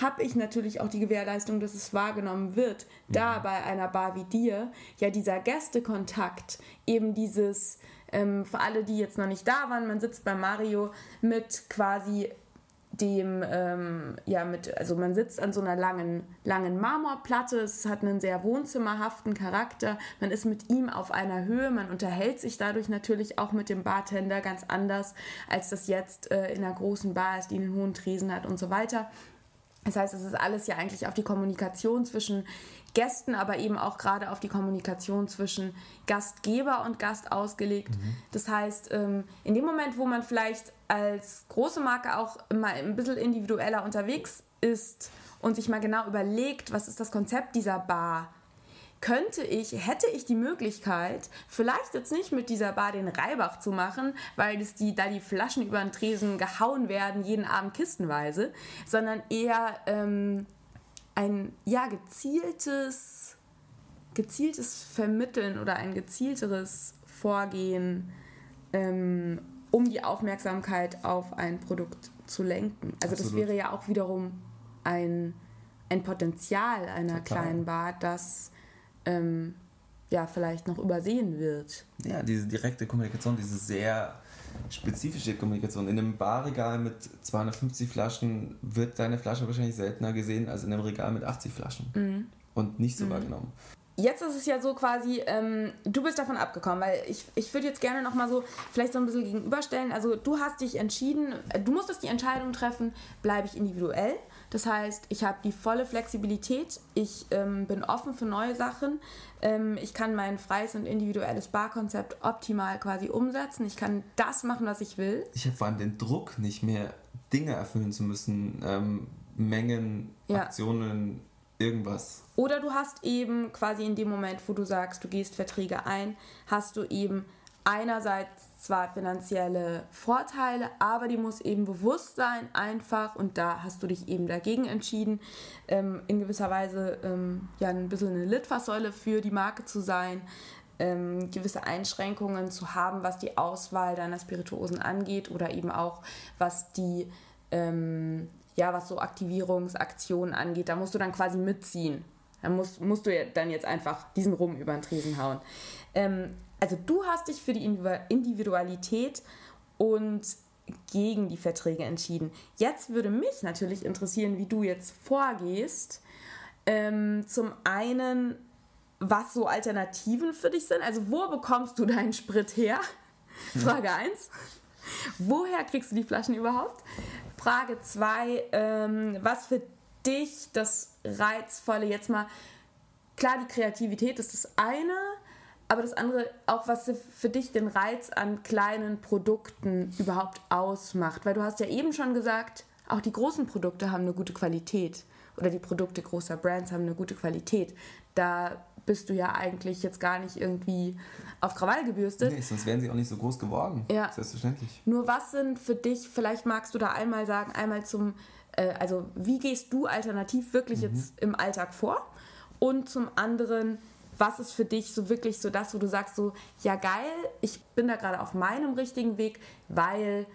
habe ich natürlich auch die Gewährleistung, dass es wahrgenommen wird. Da bei einer Bar wie dir ja dieser Gästekontakt, eben dieses, ähm, für alle, die jetzt noch nicht da waren, man sitzt bei Mario mit quasi dem, ähm, ja, mit, also man sitzt an so einer langen, langen Marmorplatte, es hat einen sehr wohnzimmerhaften Charakter, man ist mit ihm auf einer Höhe, man unterhält sich dadurch natürlich auch mit dem Bartender ganz anders, als das jetzt äh, in einer großen Bar ist, die einen hohen Tresen hat und so weiter. Das heißt, es ist alles ja eigentlich auf die Kommunikation zwischen Gästen, aber eben auch gerade auf die Kommunikation zwischen Gastgeber und Gast ausgelegt. Mhm. Das heißt, ähm, in dem Moment, wo man vielleicht als große Marke auch mal ein bisschen individueller unterwegs ist und sich mal genau überlegt, was ist das Konzept dieser Bar, könnte ich, hätte ich die Möglichkeit, vielleicht jetzt nicht mit dieser Bar den Reibach zu machen, weil es die, da die Flaschen über den Tresen gehauen werden, jeden Abend kistenweise, sondern eher ähm, ein ja, gezieltes, gezieltes Vermitteln oder ein gezielteres Vorgehen, ähm, um die Aufmerksamkeit auf ein Produkt zu lenken. Also Absolut. das wäre ja auch wiederum ein, ein Potenzial einer Total. kleinen Bar, das ähm, ja vielleicht noch übersehen wird. Ja, diese direkte Kommunikation, diese sehr spezifische Kommunikation. In einem Barregal mit 250 Flaschen wird deine Flasche wahrscheinlich seltener gesehen als in einem Regal mit 80 Flaschen. Mhm. Und nicht so mhm. wahrgenommen. Jetzt ist es ja so quasi, ähm, du bist davon abgekommen, weil ich, ich würde jetzt gerne nochmal so vielleicht so ein bisschen gegenüberstellen. Also du hast dich entschieden, du musstest die Entscheidung treffen, bleibe ich individuell das heißt, ich habe die volle Flexibilität, ich ähm, bin offen für neue Sachen, ähm, ich kann mein freies und individuelles Barkonzept optimal quasi umsetzen, ich kann das machen, was ich will. Ich habe vor allem den Druck, nicht mehr Dinge erfüllen zu müssen, ähm, Mengen, ja. Aktionen, irgendwas. Oder du hast eben quasi in dem Moment, wo du sagst, du gehst Verträge ein, hast du eben einerseits zwar finanzielle Vorteile, aber die muss eben bewusst sein, einfach. Und da hast du dich eben dagegen entschieden, ähm, in gewisser Weise ähm, ja ein bisschen eine Litfaßsäule für die Marke zu sein, ähm, gewisse Einschränkungen zu haben, was die Auswahl deiner Spirituosen angeht oder eben auch was die ähm, ja, was so Aktivierungsaktionen angeht, da musst du dann quasi mitziehen. Da musst, musst du ja dann jetzt einfach diesen Rum über den Tresen hauen. Ähm, also du hast dich für die Individualität und gegen die Verträge entschieden. Jetzt würde mich natürlich interessieren, wie du jetzt vorgehst. Ähm, zum einen, was so Alternativen für dich sind. Also wo bekommst du deinen Sprit her? Hm. Frage 1. Woher kriegst du die Flaschen überhaupt? Frage 2, ähm, was für dich das Reizvolle jetzt mal, klar, die Kreativität ist das eine, aber das andere, auch was für dich den Reiz an kleinen Produkten überhaupt ausmacht. Weil du hast ja eben schon gesagt, auch die großen Produkte haben eine gute Qualität. Oder die Produkte großer Brands haben eine gute Qualität. Da bist du ja eigentlich jetzt gar nicht irgendwie auf Krawall gebürstet. Nee, sonst wären sie auch nicht so groß geworden. Ja. Selbstverständlich. Nur was sind für dich, vielleicht magst du da einmal sagen, einmal zum, äh, also wie gehst du alternativ wirklich mhm. jetzt im Alltag vor? Und zum anderen, was ist für dich so wirklich so das, wo du sagst so, ja geil, ich bin da gerade auf meinem richtigen Weg, weil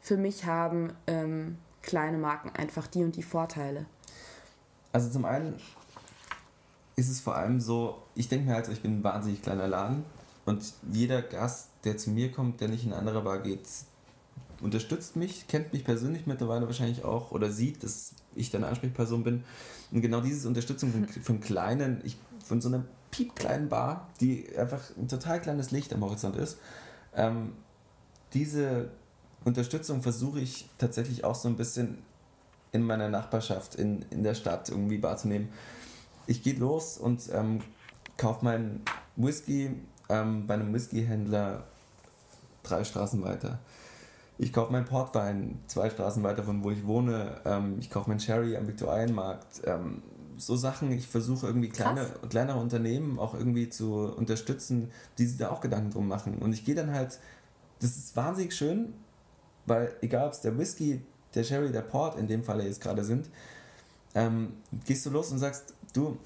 für mich haben ähm, kleine Marken einfach die und die Vorteile? Also zum einen ist es vor allem so, ich denke mir halt, ich bin ein wahnsinnig kleiner Laden und jeder Gast, der zu mir kommt, der nicht in eine andere Bar geht, unterstützt mich, kennt mich persönlich mittlerweile wahrscheinlich auch oder sieht, dass ich deine Ansprechperson bin. Und genau diese Unterstützung von, von kleinen, ich, von so einer piepkleinen Bar, die einfach ein total kleines Licht am Horizont ist. Ähm, diese Unterstützung versuche ich tatsächlich auch so ein bisschen in meiner Nachbarschaft, in, in der Stadt irgendwie wahrzunehmen. Ich gehe los und ähm, kaufe meinen Whisky ähm, bei einem Whiskyhändler drei Straßen weiter. Ich kaufe meinen Portwein zwei Straßen weiter von wo ich wohne. Ähm, ich kaufe meinen Sherry am Viktualienmarkt. Ähm, so Sachen, ich versuche irgendwie kleine, kleinere Unternehmen auch irgendwie zu unterstützen, die sich da auch Gedanken drum machen. Und ich gehe dann halt, das ist wahnsinnig schön, weil egal ob es der Whisky, der Sherry, der Port in dem Fall jetzt gerade sind, ähm, gehst du los und sagst, du,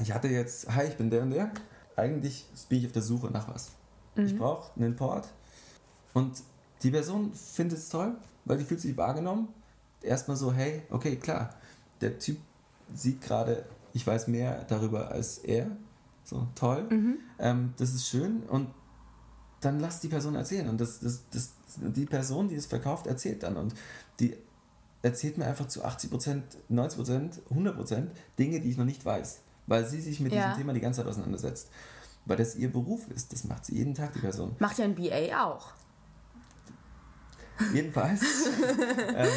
ich hatte jetzt, hi, ich bin der und der, eigentlich bin ich auf der Suche nach was. Mhm. Ich brauche einen Port und die Person findet es toll, weil die fühlt sich wahrgenommen. Erstmal so, hey, okay, klar, der Typ sieht gerade, ich weiß mehr darüber als er. So, toll. Mhm. Ähm, das ist schön. Und dann lass die Person erzählen. Und das, das, das, die Person, die es verkauft, erzählt dann. Und die erzählt mir einfach zu 80%, 90%, 100% Dinge, die ich noch nicht weiß. Weil sie sich mit ja. diesem Thema die ganze Zeit auseinandersetzt. Weil das ihr Beruf ist. Das macht sie jeden Tag, die Person. Macht ja ein BA auch. Jedenfalls ähm,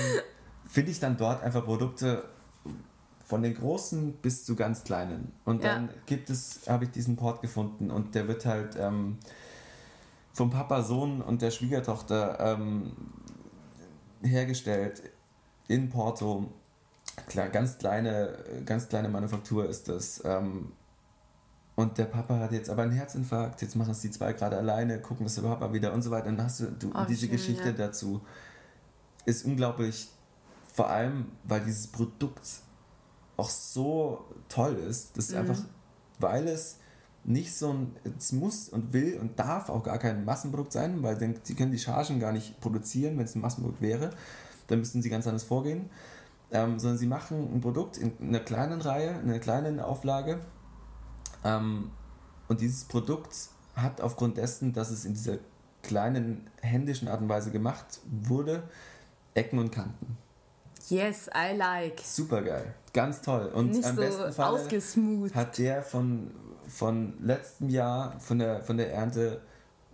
finde ich dann dort einfach Produkte von den großen bis zu ganz kleinen. Und dann ja. gibt es, habe ich diesen Port gefunden und der wird halt ähm, vom Papa, Sohn und der Schwiegertochter ähm, hergestellt in Porto. Klar, ganz kleine, ganz kleine Manufaktur ist das. Ähm, und der Papa hat jetzt aber einen Herzinfarkt, jetzt machen es die zwei gerade alleine, gucken das überhaupt mal wieder und so weiter. Und dann hast du, du oh, diese schön, Geschichte ja. dazu. Ist unglaublich, vor allem, weil dieses Produkt auch so toll ist. Das ist mhm. einfach, weil es nicht so ein, es muss und will und darf auch gar kein Massenprodukt sein, weil dann, sie können die Chargen gar nicht produzieren, wenn es ein Massenprodukt wäre. Dann müssten sie ganz anders vorgehen. Ähm, sondern sie machen ein Produkt in einer kleinen Reihe, in einer kleinen Auflage. Ähm, und dieses Produkt hat aufgrund dessen, dass es in dieser kleinen händischen Art und Weise gemacht wurde, Ecken und Kanten. Yes, I like. Super geil. Ganz toll. Und Nicht am so besten Fall hat der von, von letztem Jahr, von der, von der Ernte,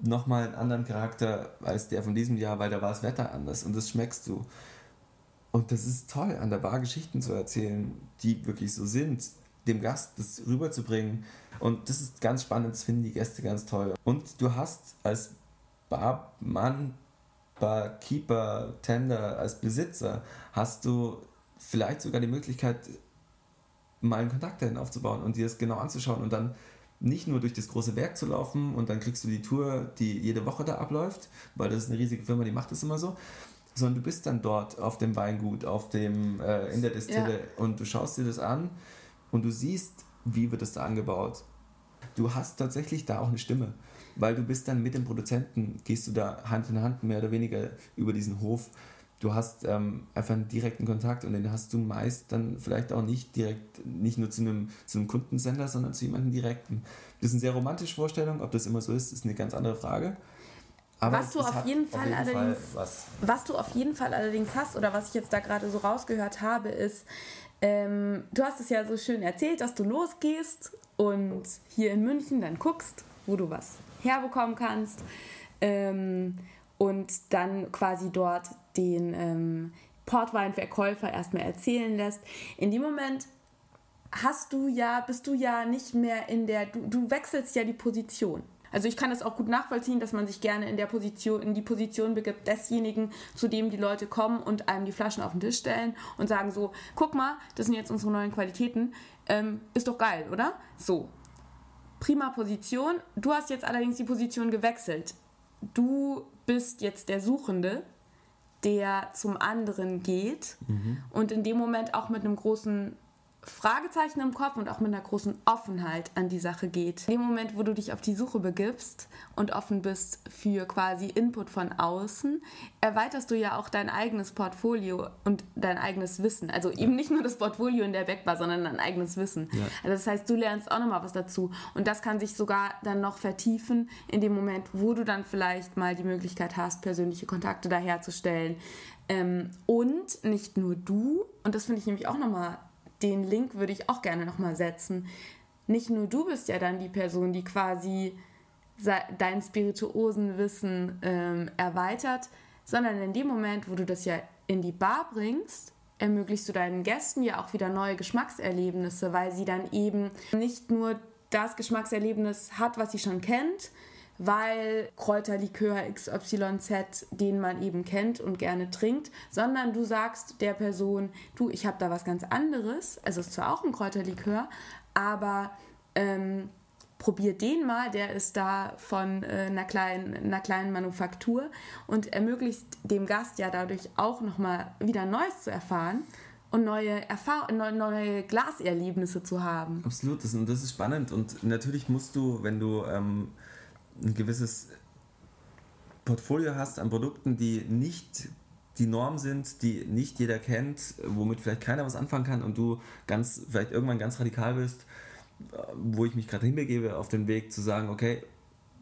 nochmal einen anderen Charakter als der von diesem Jahr, weil da war das Wetter anders und das schmeckst du. Und das ist toll, an der Bar Geschichten zu erzählen, die wirklich so sind, dem Gast das rüberzubringen. Und das ist ganz spannend, das finden die Gäste ganz toll. Und du hast als Barmann, Barkeeper, Tender, als Besitzer, hast du vielleicht sogar die Möglichkeit, mal einen Kontakt dahin aufzubauen und dir das genau anzuschauen und dann nicht nur durch das große Werk zu laufen und dann kriegst du die Tour, die jede Woche da abläuft, weil das ist eine riesige Firma, die macht das immer so, sondern du bist dann dort auf dem Weingut, auf dem, äh, in der Destille ja. und du schaust dir das an und du siehst, wie wird das da angebaut. Du hast tatsächlich da auch eine Stimme, weil du bist dann mit dem Produzenten, gehst du da Hand in Hand mehr oder weniger über diesen Hof du hast ähm, einfach einen direkten Kontakt und den hast du meist dann vielleicht auch nicht direkt, nicht nur zu einem, zu einem Kundensender, sondern zu jemandem direkten. Das ist eine sehr romantische Vorstellung, ob das immer so ist, ist eine ganz andere Frage. Aber was du auf jeden, Fall, auf jeden allerdings, Fall was. was du auf jeden Fall allerdings hast oder was ich jetzt da gerade so rausgehört habe, ist, ähm, du hast es ja so schön erzählt, dass du losgehst und hier in München dann guckst, wo du was herbekommen kannst ähm, und dann quasi dort den ähm, Portweinverkäufer erstmal erzählen lässt. In dem Moment hast du ja, bist du ja nicht mehr in der, du, du wechselst ja die Position. Also ich kann das auch gut nachvollziehen, dass man sich gerne in der Position, in die Position begibt desjenigen, zu dem die Leute kommen und einem die Flaschen auf den Tisch stellen und sagen so, guck mal, das sind jetzt unsere neuen Qualitäten, ähm, ist doch geil, oder? So. Prima Position. Du hast jetzt allerdings die Position gewechselt. Du bist jetzt der Suchende der zum anderen geht mhm. und in dem Moment auch mit einem großen Fragezeichen im Kopf und auch mit einer großen Offenheit an die Sache geht. In dem Moment, wo du dich auf die Suche begibst und offen bist für quasi Input von außen, erweiterst du ja auch dein eigenes Portfolio und dein eigenes Wissen. Also eben nicht nur das Portfolio in der Backbar, sondern dein eigenes Wissen. Ja. Also das heißt, du lernst auch nochmal was dazu. Und das kann sich sogar dann noch vertiefen in dem Moment, wo du dann vielleicht mal die Möglichkeit hast, persönliche Kontakte daherzustellen. Ähm, und nicht nur du, und das finde ich nämlich auch nochmal den Link würde ich auch gerne nochmal setzen. Nicht nur du bist ja dann die Person, die quasi dein spirituosen Wissen ähm, erweitert, sondern in dem Moment, wo du das ja in die Bar bringst, ermöglichst du deinen Gästen ja auch wieder neue Geschmackserlebnisse, weil sie dann eben nicht nur das Geschmackserlebnis hat, was sie schon kennt, weil Kräuterlikör XYZ, den man eben kennt und gerne trinkt, sondern du sagst der Person, du, ich habe da was ganz anderes, also es ist zwar auch ein Kräuterlikör, aber ähm, probier den mal, der ist da von äh, einer, kleinen, einer kleinen Manufaktur und ermöglicht dem Gast ja dadurch auch nochmal wieder Neues zu erfahren und neue, Erfahr neue, neue Glaserlebnisse zu haben. Absolut, das, und das ist spannend und natürlich musst du, wenn du... Ähm ein gewisses Portfolio hast an Produkten, die nicht die Norm sind, die nicht jeder kennt, womit vielleicht keiner was anfangen kann und du ganz vielleicht irgendwann ganz radikal bist, wo ich mich gerade hinbegebe, auf den Weg zu sagen, okay,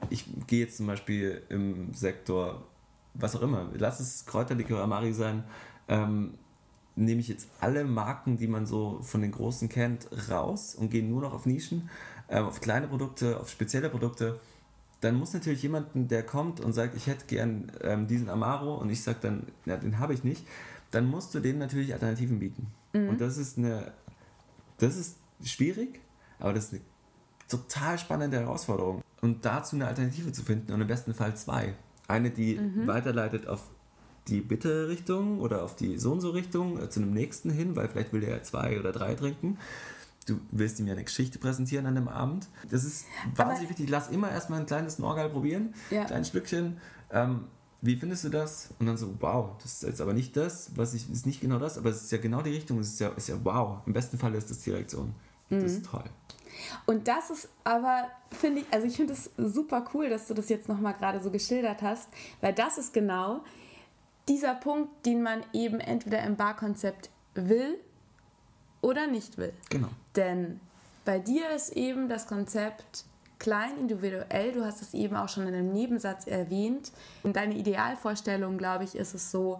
ich gehe jetzt zum Beispiel im Sektor, was auch immer, lass es Kräuterlikör Amari sein, ähm, nehme ich jetzt alle Marken, die man so von den Großen kennt, raus und gehe nur noch auf Nischen, äh, auf kleine Produkte, auf spezielle Produkte, dann muss natürlich jemanden, der kommt und sagt, ich hätte gern ähm, diesen Amaro und ich sage dann, ja, den habe ich nicht, dann musst du dem natürlich Alternativen bieten. Mhm. Und das ist eine, das ist schwierig, aber das ist eine total spannende Herausforderung. Und dazu eine Alternative zu finden und im besten Fall zwei. Eine, die mhm. weiterleitet auf die bittere Richtung oder auf die so und so Richtung äh, zu einem nächsten hin, weil vielleicht will der ja zwei oder drei trinken. Du willst ihm ja eine Geschichte präsentieren an dem Abend. Das ist wahnsinnig wichtig. Lass immer erstmal ein kleines Norgal probieren, ja. ein kleines Stückchen. Ähm, wie findest du das? Und dann so, wow, das ist jetzt aber nicht das, was ich, ist nicht genau das, aber es ist ja genau die Richtung, es ist ja, ist ja wow. Im besten Fall ist das die Reaktion. Mhm. Das ist toll. Und das ist aber, finde ich, also ich finde es super cool, dass du das jetzt nochmal gerade so geschildert hast, weil das ist genau dieser Punkt, den man eben entweder im Barkonzept will oder nicht will. Genau. Denn bei dir ist eben das Konzept klein, individuell. Du hast es eben auch schon in einem Nebensatz erwähnt. In deiner Idealvorstellung, glaube ich, ist es so,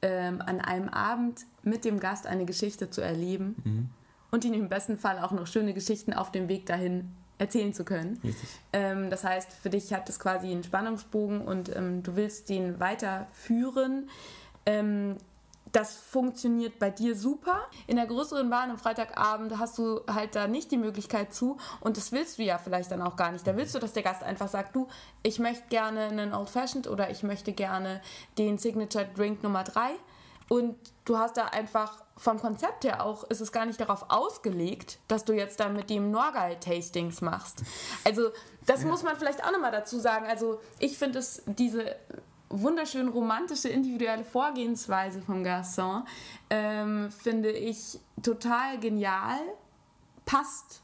ähm, an einem Abend mit dem Gast eine Geschichte zu erleben mhm. und ihn im besten Fall auch noch schöne Geschichten auf dem Weg dahin erzählen zu können. Ähm, das heißt, für dich hat es quasi einen Spannungsbogen und ähm, du willst den weiterführen. Das funktioniert bei dir super. In der größeren Bahn am Freitagabend hast du halt da nicht die Möglichkeit zu und das willst du ja vielleicht dann auch gar nicht. Da willst du, dass der Gast einfach sagt, du, ich möchte gerne einen Old Fashioned oder ich möchte gerne den Signature Drink Nummer 3 und du hast da einfach vom Konzept her auch, ist es gar nicht darauf ausgelegt, dass du jetzt dann mit dem Norgal-Tastings machst. Also, das ja. muss man vielleicht auch nochmal dazu sagen. Also, ich finde es diese wunderschön romantische individuelle Vorgehensweise vom Garçon, ähm, finde ich total genial, passt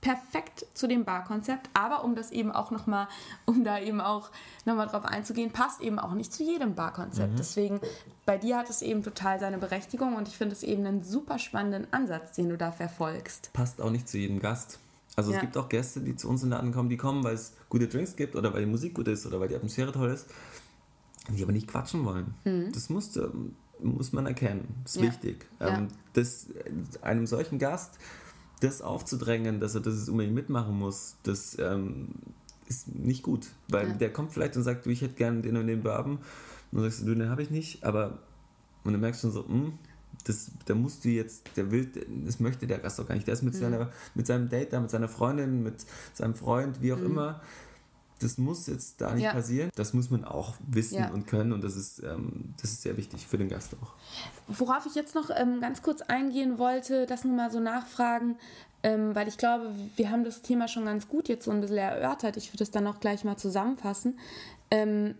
perfekt zu dem Barkonzept, aber um das eben auch nochmal, um da eben auch nochmal drauf einzugehen, passt eben auch nicht zu jedem Barkonzept. Mhm. Deswegen, bei dir hat es eben total seine Berechtigung und ich finde es eben einen super spannenden Ansatz, den du da verfolgst. Passt auch nicht zu jedem Gast. Also ja. es gibt auch Gäste, die zu uns in den Laden kommen, die kommen, weil es gute Drinks gibt oder weil die Musik gut ist oder weil die Atmosphäre toll ist, die aber nicht quatschen wollen. Mhm. Das muss, muss man erkennen. Das ist ja. wichtig. Ja. Ähm, das, einem solchen Gast das aufzudrängen, dass er das unbedingt mitmachen muss, das ähm, ist nicht gut. Weil ja. der kommt vielleicht und sagt, du, ich hätte gerne den und den Bourbon. Und dann sagst du, den habe ich nicht, aber und dann merkst du schon so, mh, hm, das, da musst du jetzt, der will, das möchte der Gast doch gar nicht. Der ist mit, mhm. seiner, mit seinem Date da, mit seiner Freundin, mit seinem Freund, wie auch mhm. immer das muss jetzt da nicht ja. passieren. Das muss man auch wissen ja. und können und das ist, ähm, das ist sehr wichtig für den Gast auch. Worauf ich jetzt noch ähm, ganz kurz eingehen wollte, das nur mal so nachfragen, ähm, weil ich glaube, wir haben das Thema schon ganz gut jetzt so ein bisschen erörtert. Ich würde es dann auch gleich mal zusammenfassen. Ähm,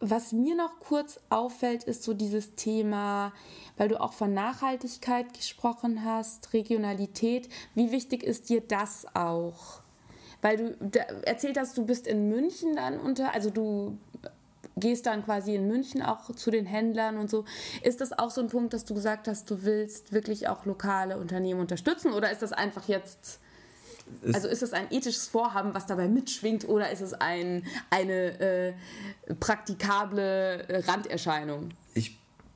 was mir noch kurz auffällt, ist so dieses Thema, weil du auch von Nachhaltigkeit gesprochen hast, Regionalität. Wie wichtig ist dir das auch? Weil du erzählt hast, du bist in München dann unter, also du gehst dann quasi in München auch zu den Händlern und so. Ist das auch so ein Punkt, dass du gesagt hast, du willst wirklich auch lokale Unternehmen unterstützen oder ist das einfach jetzt also ist es ein ethisches Vorhaben, was dabei mitschwingt, oder ist es ein, eine äh, praktikable Randerscheinung?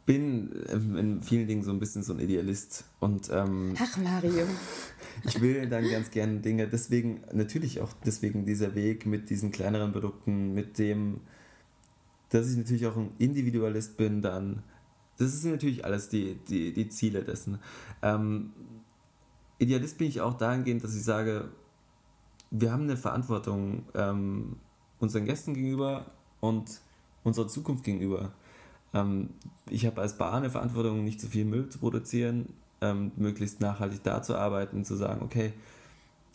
Ich bin in vielen Dingen so ein bisschen so ein Idealist. Und, ähm, Ach, Mario. ich will dann ganz gerne Dinge, deswegen, natürlich auch deswegen dieser Weg mit diesen kleineren Produkten, mit dem, dass ich natürlich auch ein Individualist bin, dann, das sind natürlich alles die, die, die Ziele dessen. Ähm, Idealist bin ich auch dahingehend, dass ich sage, wir haben eine Verantwortung ähm, unseren Gästen gegenüber und unserer Zukunft gegenüber. Ähm, ich habe als Bar eine Verantwortung, nicht zu viel Müll zu produzieren, ähm, möglichst nachhaltig da zu arbeiten, zu sagen, okay,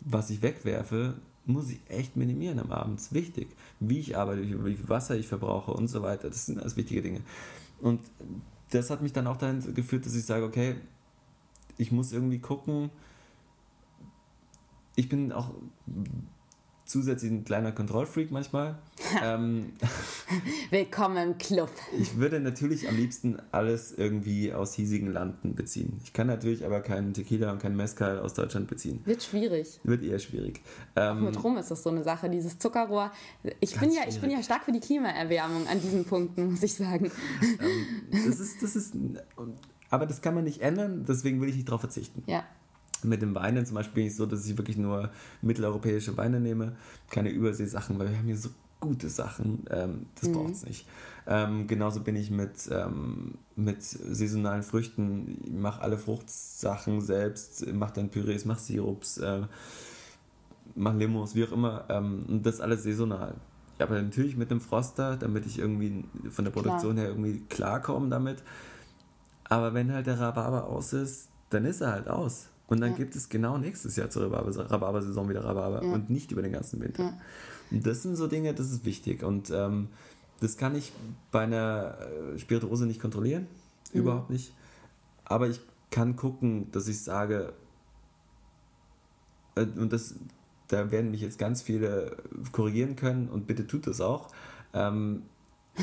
was ich wegwerfe, muss ich echt minimieren am Abend. Das ist wichtig. Wie ich arbeite, wie viel Wasser ich verbrauche und so weiter. Das sind alles wichtige Dinge. Und das hat mich dann auch dahin geführt, dass ich sage, okay, ich muss irgendwie gucken, ich bin auch zusätzlich ein kleiner Kontrollfreak manchmal. ähm, Willkommen im Club. Ich würde natürlich am liebsten alles irgendwie aus hiesigen Landen beziehen. Ich kann natürlich aber keinen Tequila und keinen Mezcal aus Deutschland beziehen. Wird schwierig. Wird eher schwierig. Ähm, mit Rum ist das so eine Sache, dieses Zuckerrohr. Ich bin, ja, ich bin ja stark für die Klimaerwärmung an diesen Punkten, muss ich sagen. Ähm, das ist, das ist aber das kann man nicht ändern, deswegen will ich nicht darauf verzichten. Ja. Mit dem Weinen zum Beispiel bin ich so, dass ich wirklich nur mitteleuropäische Weine nehme, keine Überseesachen, weil wir haben hier so gute Sachen, ähm, das mhm. braucht es nicht. Ähm, genauso bin ich mit, ähm, mit saisonalen Früchten, ich mache alle Fruchtsachen selbst, mache dann Pürees, mache Sirups, äh, mache Limos, wie auch immer, ähm, und das alles saisonal. Aber natürlich mit einem Froster, damit ich irgendwie von der Produktion Klar. her irgendwie klarkomme damit. Aber wenn halt der Rhabarber aus ist, dann ist er halt aus. Und dann ja. gibt es genau nächstes Jahr zur Rhabarber-Saison wieder Rhabarber ja. und nicht über den ganzen Winter. Ja. Und das sind so Dinge, das ist wichtig. Und ähm, das kann ich bei einer äh, Spirituose nicht kontrollieren. Mhm. Überhaupt nicht. Aber ich kann gucken, dass ich sage, äh, und das, da werden mich jetzt ganz viele korrigieren können und bitte tut das auch. Ähm,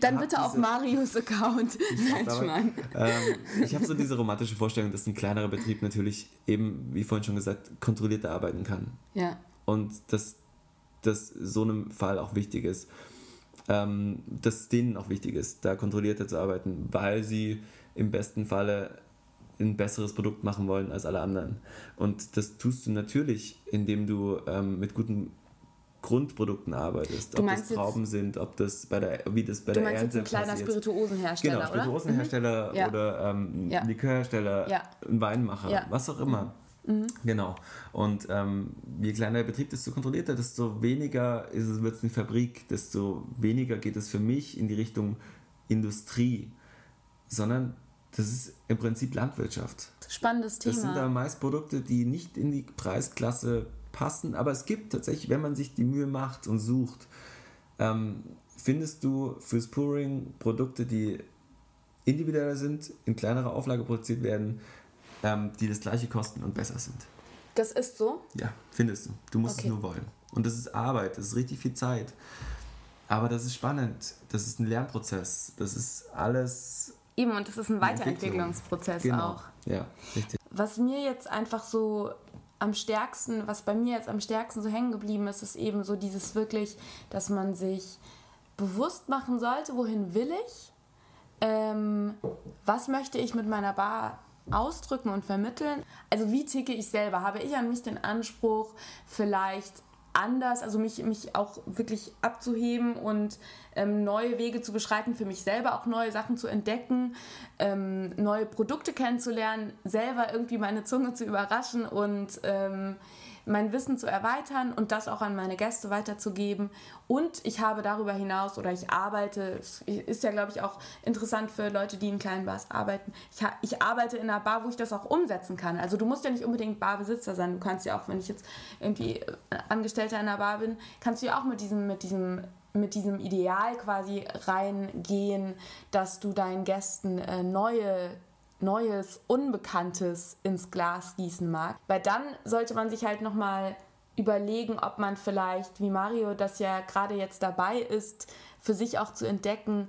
Dann bitte diese, auf Marius Account. Nein, ähm, ich habe so diese romantische Vorstellung, dass ein kleinerer Betrieb natürlich eben, wie vorhin schon gesagt, kontrollierter arbeiten kann. Ja. Und dass das so einem Fall auch wichtig ist. Ähm, dass es denen auch wichtig ist, da kontrollierter zu arbeiten, weil sie im besten Falle ein besseres Produkt machen wollen als alle anderen. Und das tust du natürlich, indem du ähm, mit guten Grundprodukten arbeitest. Du ob das Trauben sind, ob das bei der, wie das bei du der Ernte passiert. ein kleiner Spirituosenhersteller, Genau, Spirituosenhersteller oder, mhm. oder ähm, ja. Likörhersteller, ja. ein Weinmacher, ja. was auch immer. Mhm. Genau. Und ähm, je kleiner der Betrieb, desto kontrollierter, desto weniger wird es eine Fabrik, desto weniger geht es für mich in die Richtung Industrie, sondern das ist im Prinzip Landwirtschaft. Spannendes Thema. Das sind da meist Produkte, die nicht in die Preisklasse passen, aber es gibt tatsächlich, wenn man sich die Mühe macht und sucht, ähm, findest du fürs Pouring Produkte, die individueller sind, in kleinerer Auflage produziert werden, ähm, die das gleiche kosten und besser sind. Das ist so? Ja, findest du. Du musst okay. es nur wollen. Und das ist Arbeit, das ist richtig viel Zeit. Aber das ist spannend, das ist ein Lernprozess, das ist alles Eben, und das ist ein Weiterentwicklungsprozess genau. auch. Ja, richtig. Was mir jetzt einfach so am stärksten, was bei mir jetzt am stärksten so hängen geblieben ist, ist eben so dieses wirklich, dass man sich bewusst machen sollte, wohin will ich, ähm, was möchte ich mit meiner Bar ausdrücken und vermitteln. Also wie ticke ich selber? Habe ich an mich den Anspruch, vielleicht anders, also mich, mich auch wirklich abzuheben und ähm, neue Wege zu beschreiten, für mich selber auch neue Sachen zu entdecken, ähm, neue Produkte kennenzulernen, selber irgendwie meine Zunge zu überraschen und ähm, mein Wissen zu erweitern und das auch an meine Gäste weiterzugeben. Und ich habe darüber hinaus oder ich arbeite, ist ja glaube ich auch interessant für Leute, die in kleinen Bars arbeiten. Ich, ich arbeite in einer Bar, wo ich das auch umsetzen kann. Also du musst ja nicht unbedingt Barbesitzer sein. Du kannst ja auch, wenn ich jetzt irgendwie äh, Angestellter in einer Bar bin, kannst du ja auch mit diesem, mit diesem mit diesem Ideal quasi reingehen, dass du deinen Gästen äh, neue Neues, Unbekanntes ins Glas gießen mag. Weil dann sollte man sich halt nochmal überlegen, ob man vielleicht, wie Mario das ja gerade jetzt dabei ist, für sich auch zu entdecken,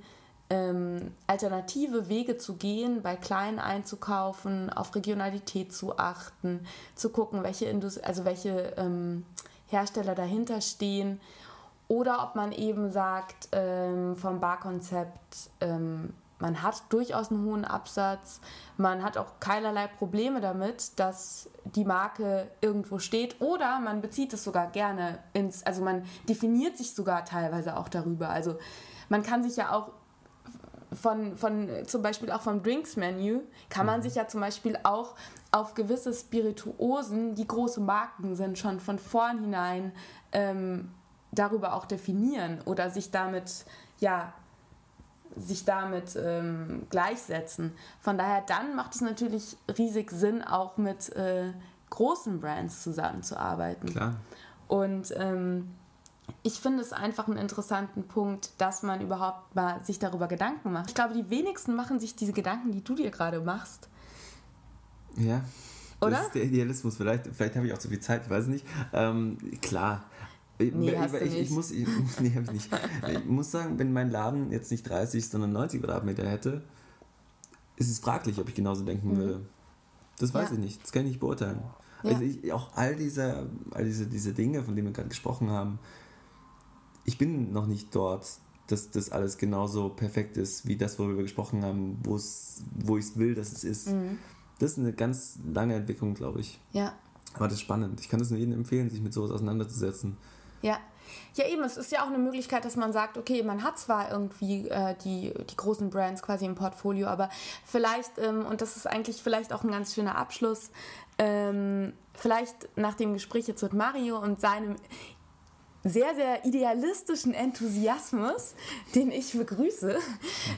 ähm, alternative Wege zu gehen, bei kleinen einzukaufen, auf Regionalität zu achten, zu gucken, welche, Indust also welche ähm, Hersteller dahinter stehen. Oder ob man eben sagt, ähm, vom Barkonzept, ähm, man hat durchaus einen hohen Absatz, man hat auch keinerlei Probleme damit, dass die Marke irgendwo steht oder man bezieht es sogar gerne ins, also man definiert sich sogar teilweise auch darüber. Also man kann sich ja auch von, von zum Beispiel auch vom Drinks-Menü, kann man mhm. sich ja zum Beispiel auch auf gewisse Spirituosen, die große Marken sind, schon von vornherein ähm, darüber auch definieren oder sich damit ja sich damit ähm, gleichsetzen. Von daher dann macht es natürlich riesig Sinn, auch mit äh, großen Brands zusammenzuarbeiten. Klar. Und ähm, ich finde es einfach einen interessanten Punkt, dass man überhaupt mal sich darüber Gedanken macht. Ich glaube, die wenigsten machen sich diese Gedanken, die du dir gerade machst. Ja. Oder? Das ist der Idealismus. Vielleicht, vielleicht habe ich auch zu viel Zeit, ich weiß nicht. Ähm, klar, Nee, hast ich, du nicht. Ich, muss, ich, nee, hab ich nicht. Ich muss sagen, wenn mein Laden jetzt nicht 30, sondern 90 Quadratmeter hätte, ist es fraglich, ob ich genauso denken mhm. würde. Das weiß ja. ich nicht. Das kann ich nicht beurteilen. Ja. Also ich, auch all diese, all diese, diese Dinge, von denen wir gerade gesprochen haben, ich bin noch nicht dort, dass das alles genauso perfekt ist, wie das, worüber wir gesprochen haben, wo ich es will, dass es ist. Mhm. Das ist eine ganz lange Entwicklung, glaube ich. Ja. Aber das ist spannend. Ich kann es nur jedem empfehlen, sich mit sowas auseinanderzusetzen. Ja. Ja, eben, es ist ja auch eine Möglichkeit, dass man sagt, okay, man hat zwar irgendwie äh, die, die großen Brands quasi im Portfolio, aber vielleicht, ähm, und das ist eigentlich vielleicht auch ein ganz schöner Abschluss, ähm, vielleicht nach dem Gespräch jetzt mit Mario und seinem sehr, sehr idealistischen Enthusiasmus, den ich begrüße.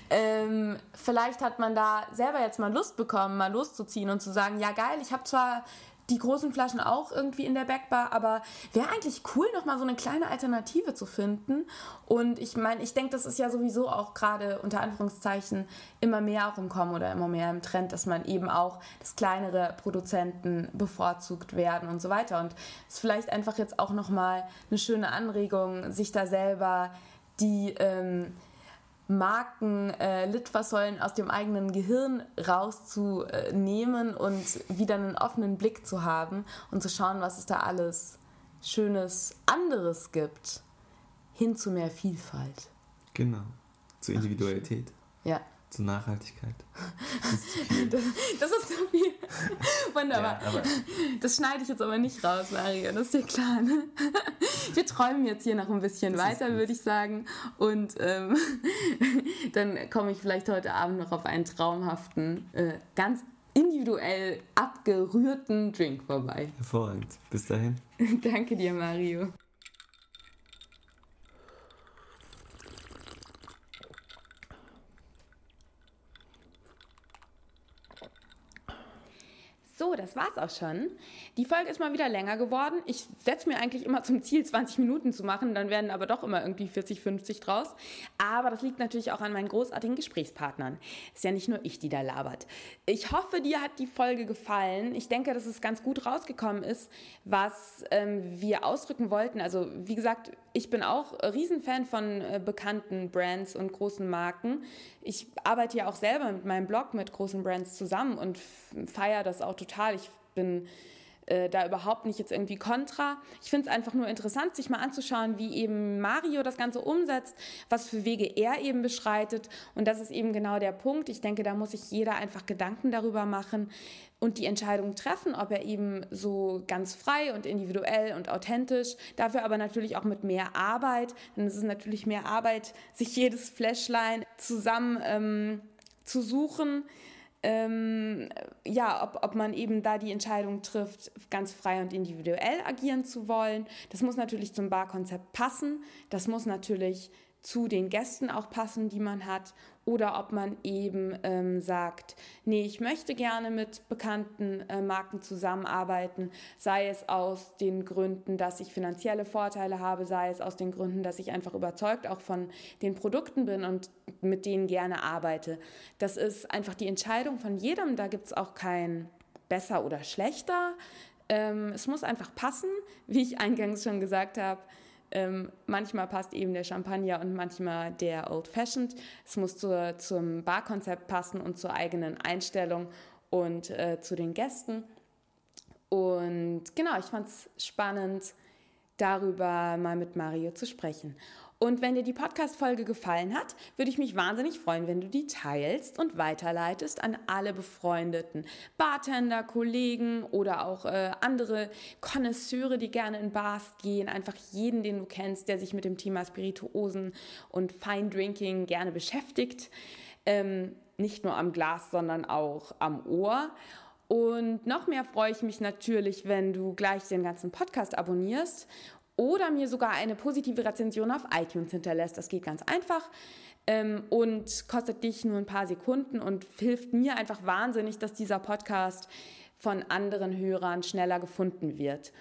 Ähm, vielleicht hat man da selber jetzt mal Lust bekommen, mal loszuziehen und zu sagen, ja geil, ich habe zwar die großen Flaschen auch irgendwie in der Backbar, aber wäre eigentlich cool, nochmal so eine kleine Alternative zu finden. Und ich meine, ich denke, das ist ja sowieso auch gerade unter Anführungszeichen immer mehr auch im Kommen oder immer mehr im Trend, dass man eben auch, dass kleinere Produzenten bevorzugt werden und so weiter. Und es ist vielleicht einfach jetzt auch nochmal eine schöne Anregung, sich da selber die ähm, Marken, äh, Litfaßsäulen aus dem eigenen Gehirn rauszunehmen und wieder einen offenen Blick zu haben und zu schauen, was es da alles Schönes anderes gibt, hin zu mehr Vielfalt. Genau, zur Individualität. Ach, ja zur Nachhaltigkeit. Das, das ist so viel. Wunderbar. Ja, das schneide ich jetzt aber nicht raus, Mario, das ist dir klar. Ne? Wir träumen jetzt hier noch ein bisschen das weiter, würde ich sagen. Und ähm, dann komme ich vielleicht heute Abend noch auf einen traumhaften, äh, ganz individuell abgerührten Drink vorbei. Hervorragend. Bis dahin. Danke dir, Mario. So, das war's auch schon. Die Folge ist mal wieder länger geworden. Ich setze mir eigentlich immer zum Ziel, 20 Minuten zu machen, dann werden aber doch immer irgendwie 40, 50 draus. Aber das liegt natürlich auch an meinen großartigen Gesprächspartnern. Ist ja nicht nur ich, die da labert. Ich hoffe, dir hat die Folge gefallen. Ich denke, dass es ganz gut rausgekommen ist, was ähm, wir ausdrücken wollten. Also, wie gesagt, ich bin auch Riesenfan von äh, bekannten Brands und großen Marken. Ich arbeite ja auch selber mit meinem Blog mit großen Brands zusammen und feiere das auch total. Ich bin äh, da überhaupt nicht jetzt irgendwie kontra. Ich finde es einfach nur interessant, sich mal anzuschauen, wie eben Mario das Ganze umsetzt, was für Wege er eben beschreitet. Und das ist eben genau der Punkt. Ich denke, da muss sich jeder einfach Gedanken darüber machen und die Entscheidung treffen, ob er eben so ganz frei und individuell und authentisch, dafür aber natürlich auch mit mehr Arbeit, denn es ist natürlich mehr Arbeit, sich jedes Flashline zusammen ähm, zu suchen ähm, ja, ob, ob man eben da die Entscheidung trifft, ganz frei und individuell agieren zu wollen. Das muss natürlich zum Barkonzept passen. Das muss natürlich zu den Gästen auch passen, die man hat, oder ob man eben ähm, sagt, nee, ich möchte gerne mit bekannten äh, Marken zusammenarbeiten, sei es aus den Gründen, dass ich finanzielle Vorteile habe, sei es aus den Gründen, dass ich einfach überzeugt auch von den Produkten bin und mit denen gerne arbeite. Das ist einfach die Entscheidung von jedem, da gibt es auch kein besser oder schlechter. Ähm, es muss einfach passen, wie ich eingangs schon gesagt habe. Ähm, manchmal passt eben der Champagner und manchmal der Old Fashioned. Es muss zur, zum Barkonzept passen und zur eigenen Einstellung und äh, zu den Gästen. Und genau, ich fand es spannend, darüber mal mit Mario zu sprechen. Und wenn dir die Podcast-Folge gefallen hat, würde ich mich wahnsinnig freuen, wenn du die teilst und weiterleitest an alle befreundeten Bartender, Kollegen oder auch äh, andere Konnoisseure, die gerne in Bars gehen. Einfach jeden, den du kennst, der sich mit dem Thema Spirituosen und Fine Drinking gerne beschäftigt. Ähm, nicht nur am Glas, sondern auch am Ohr. Und noch mehr freue ich mich natürlich, wenn du gleich den ganzen Podcast abonnierst oder mir sogar eine positive Rezension auf iTunes hinterlässt. Das geht ganz einfach ähm, und kostet dich nur ein paar Sekunden und hilft mir einfach wahnsinnig, dass dieser Podcast von anderen Hörern schneller gefunden wird.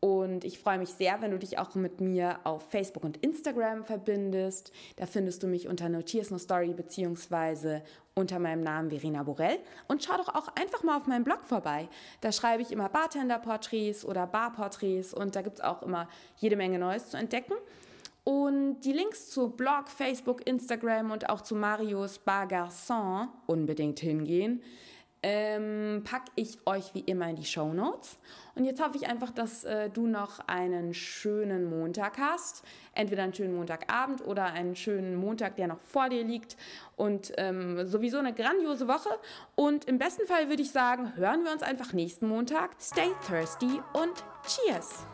Und ich freue mich sehr, wenn du dich auch mit mir auf Facebook und Instagram verbindest. Da findest du mich unter No Cheers No Story beziehungsweise unter meinem Namen Verena Borell. Und schau doch auch einfach mal auf meinem Blog vorbei. Da schreibe ich immer Bartender-Porträts oder Bar-Porträts und da gibt es auch immer jede Menge Neues zu entdecken. Und die Links zu Blog, Facebook, Instagram und auch zu Marios Bar Garçon unbedingt hingehen ähm, packe ich euch wie immer in die Show Notes. Und jetzt hoffe ich einfach, dass äh, du noch einen schönen Montag hast. Entweder einen schönen Montagabend oder einen schönen Montag, der noch vor dir liegt. Und ähm, sowieso eine grandiose Woche. Und im besten Fall würde ich sagen, hören wir uns einfach nächsten Montag. Stay thirsty und cheers!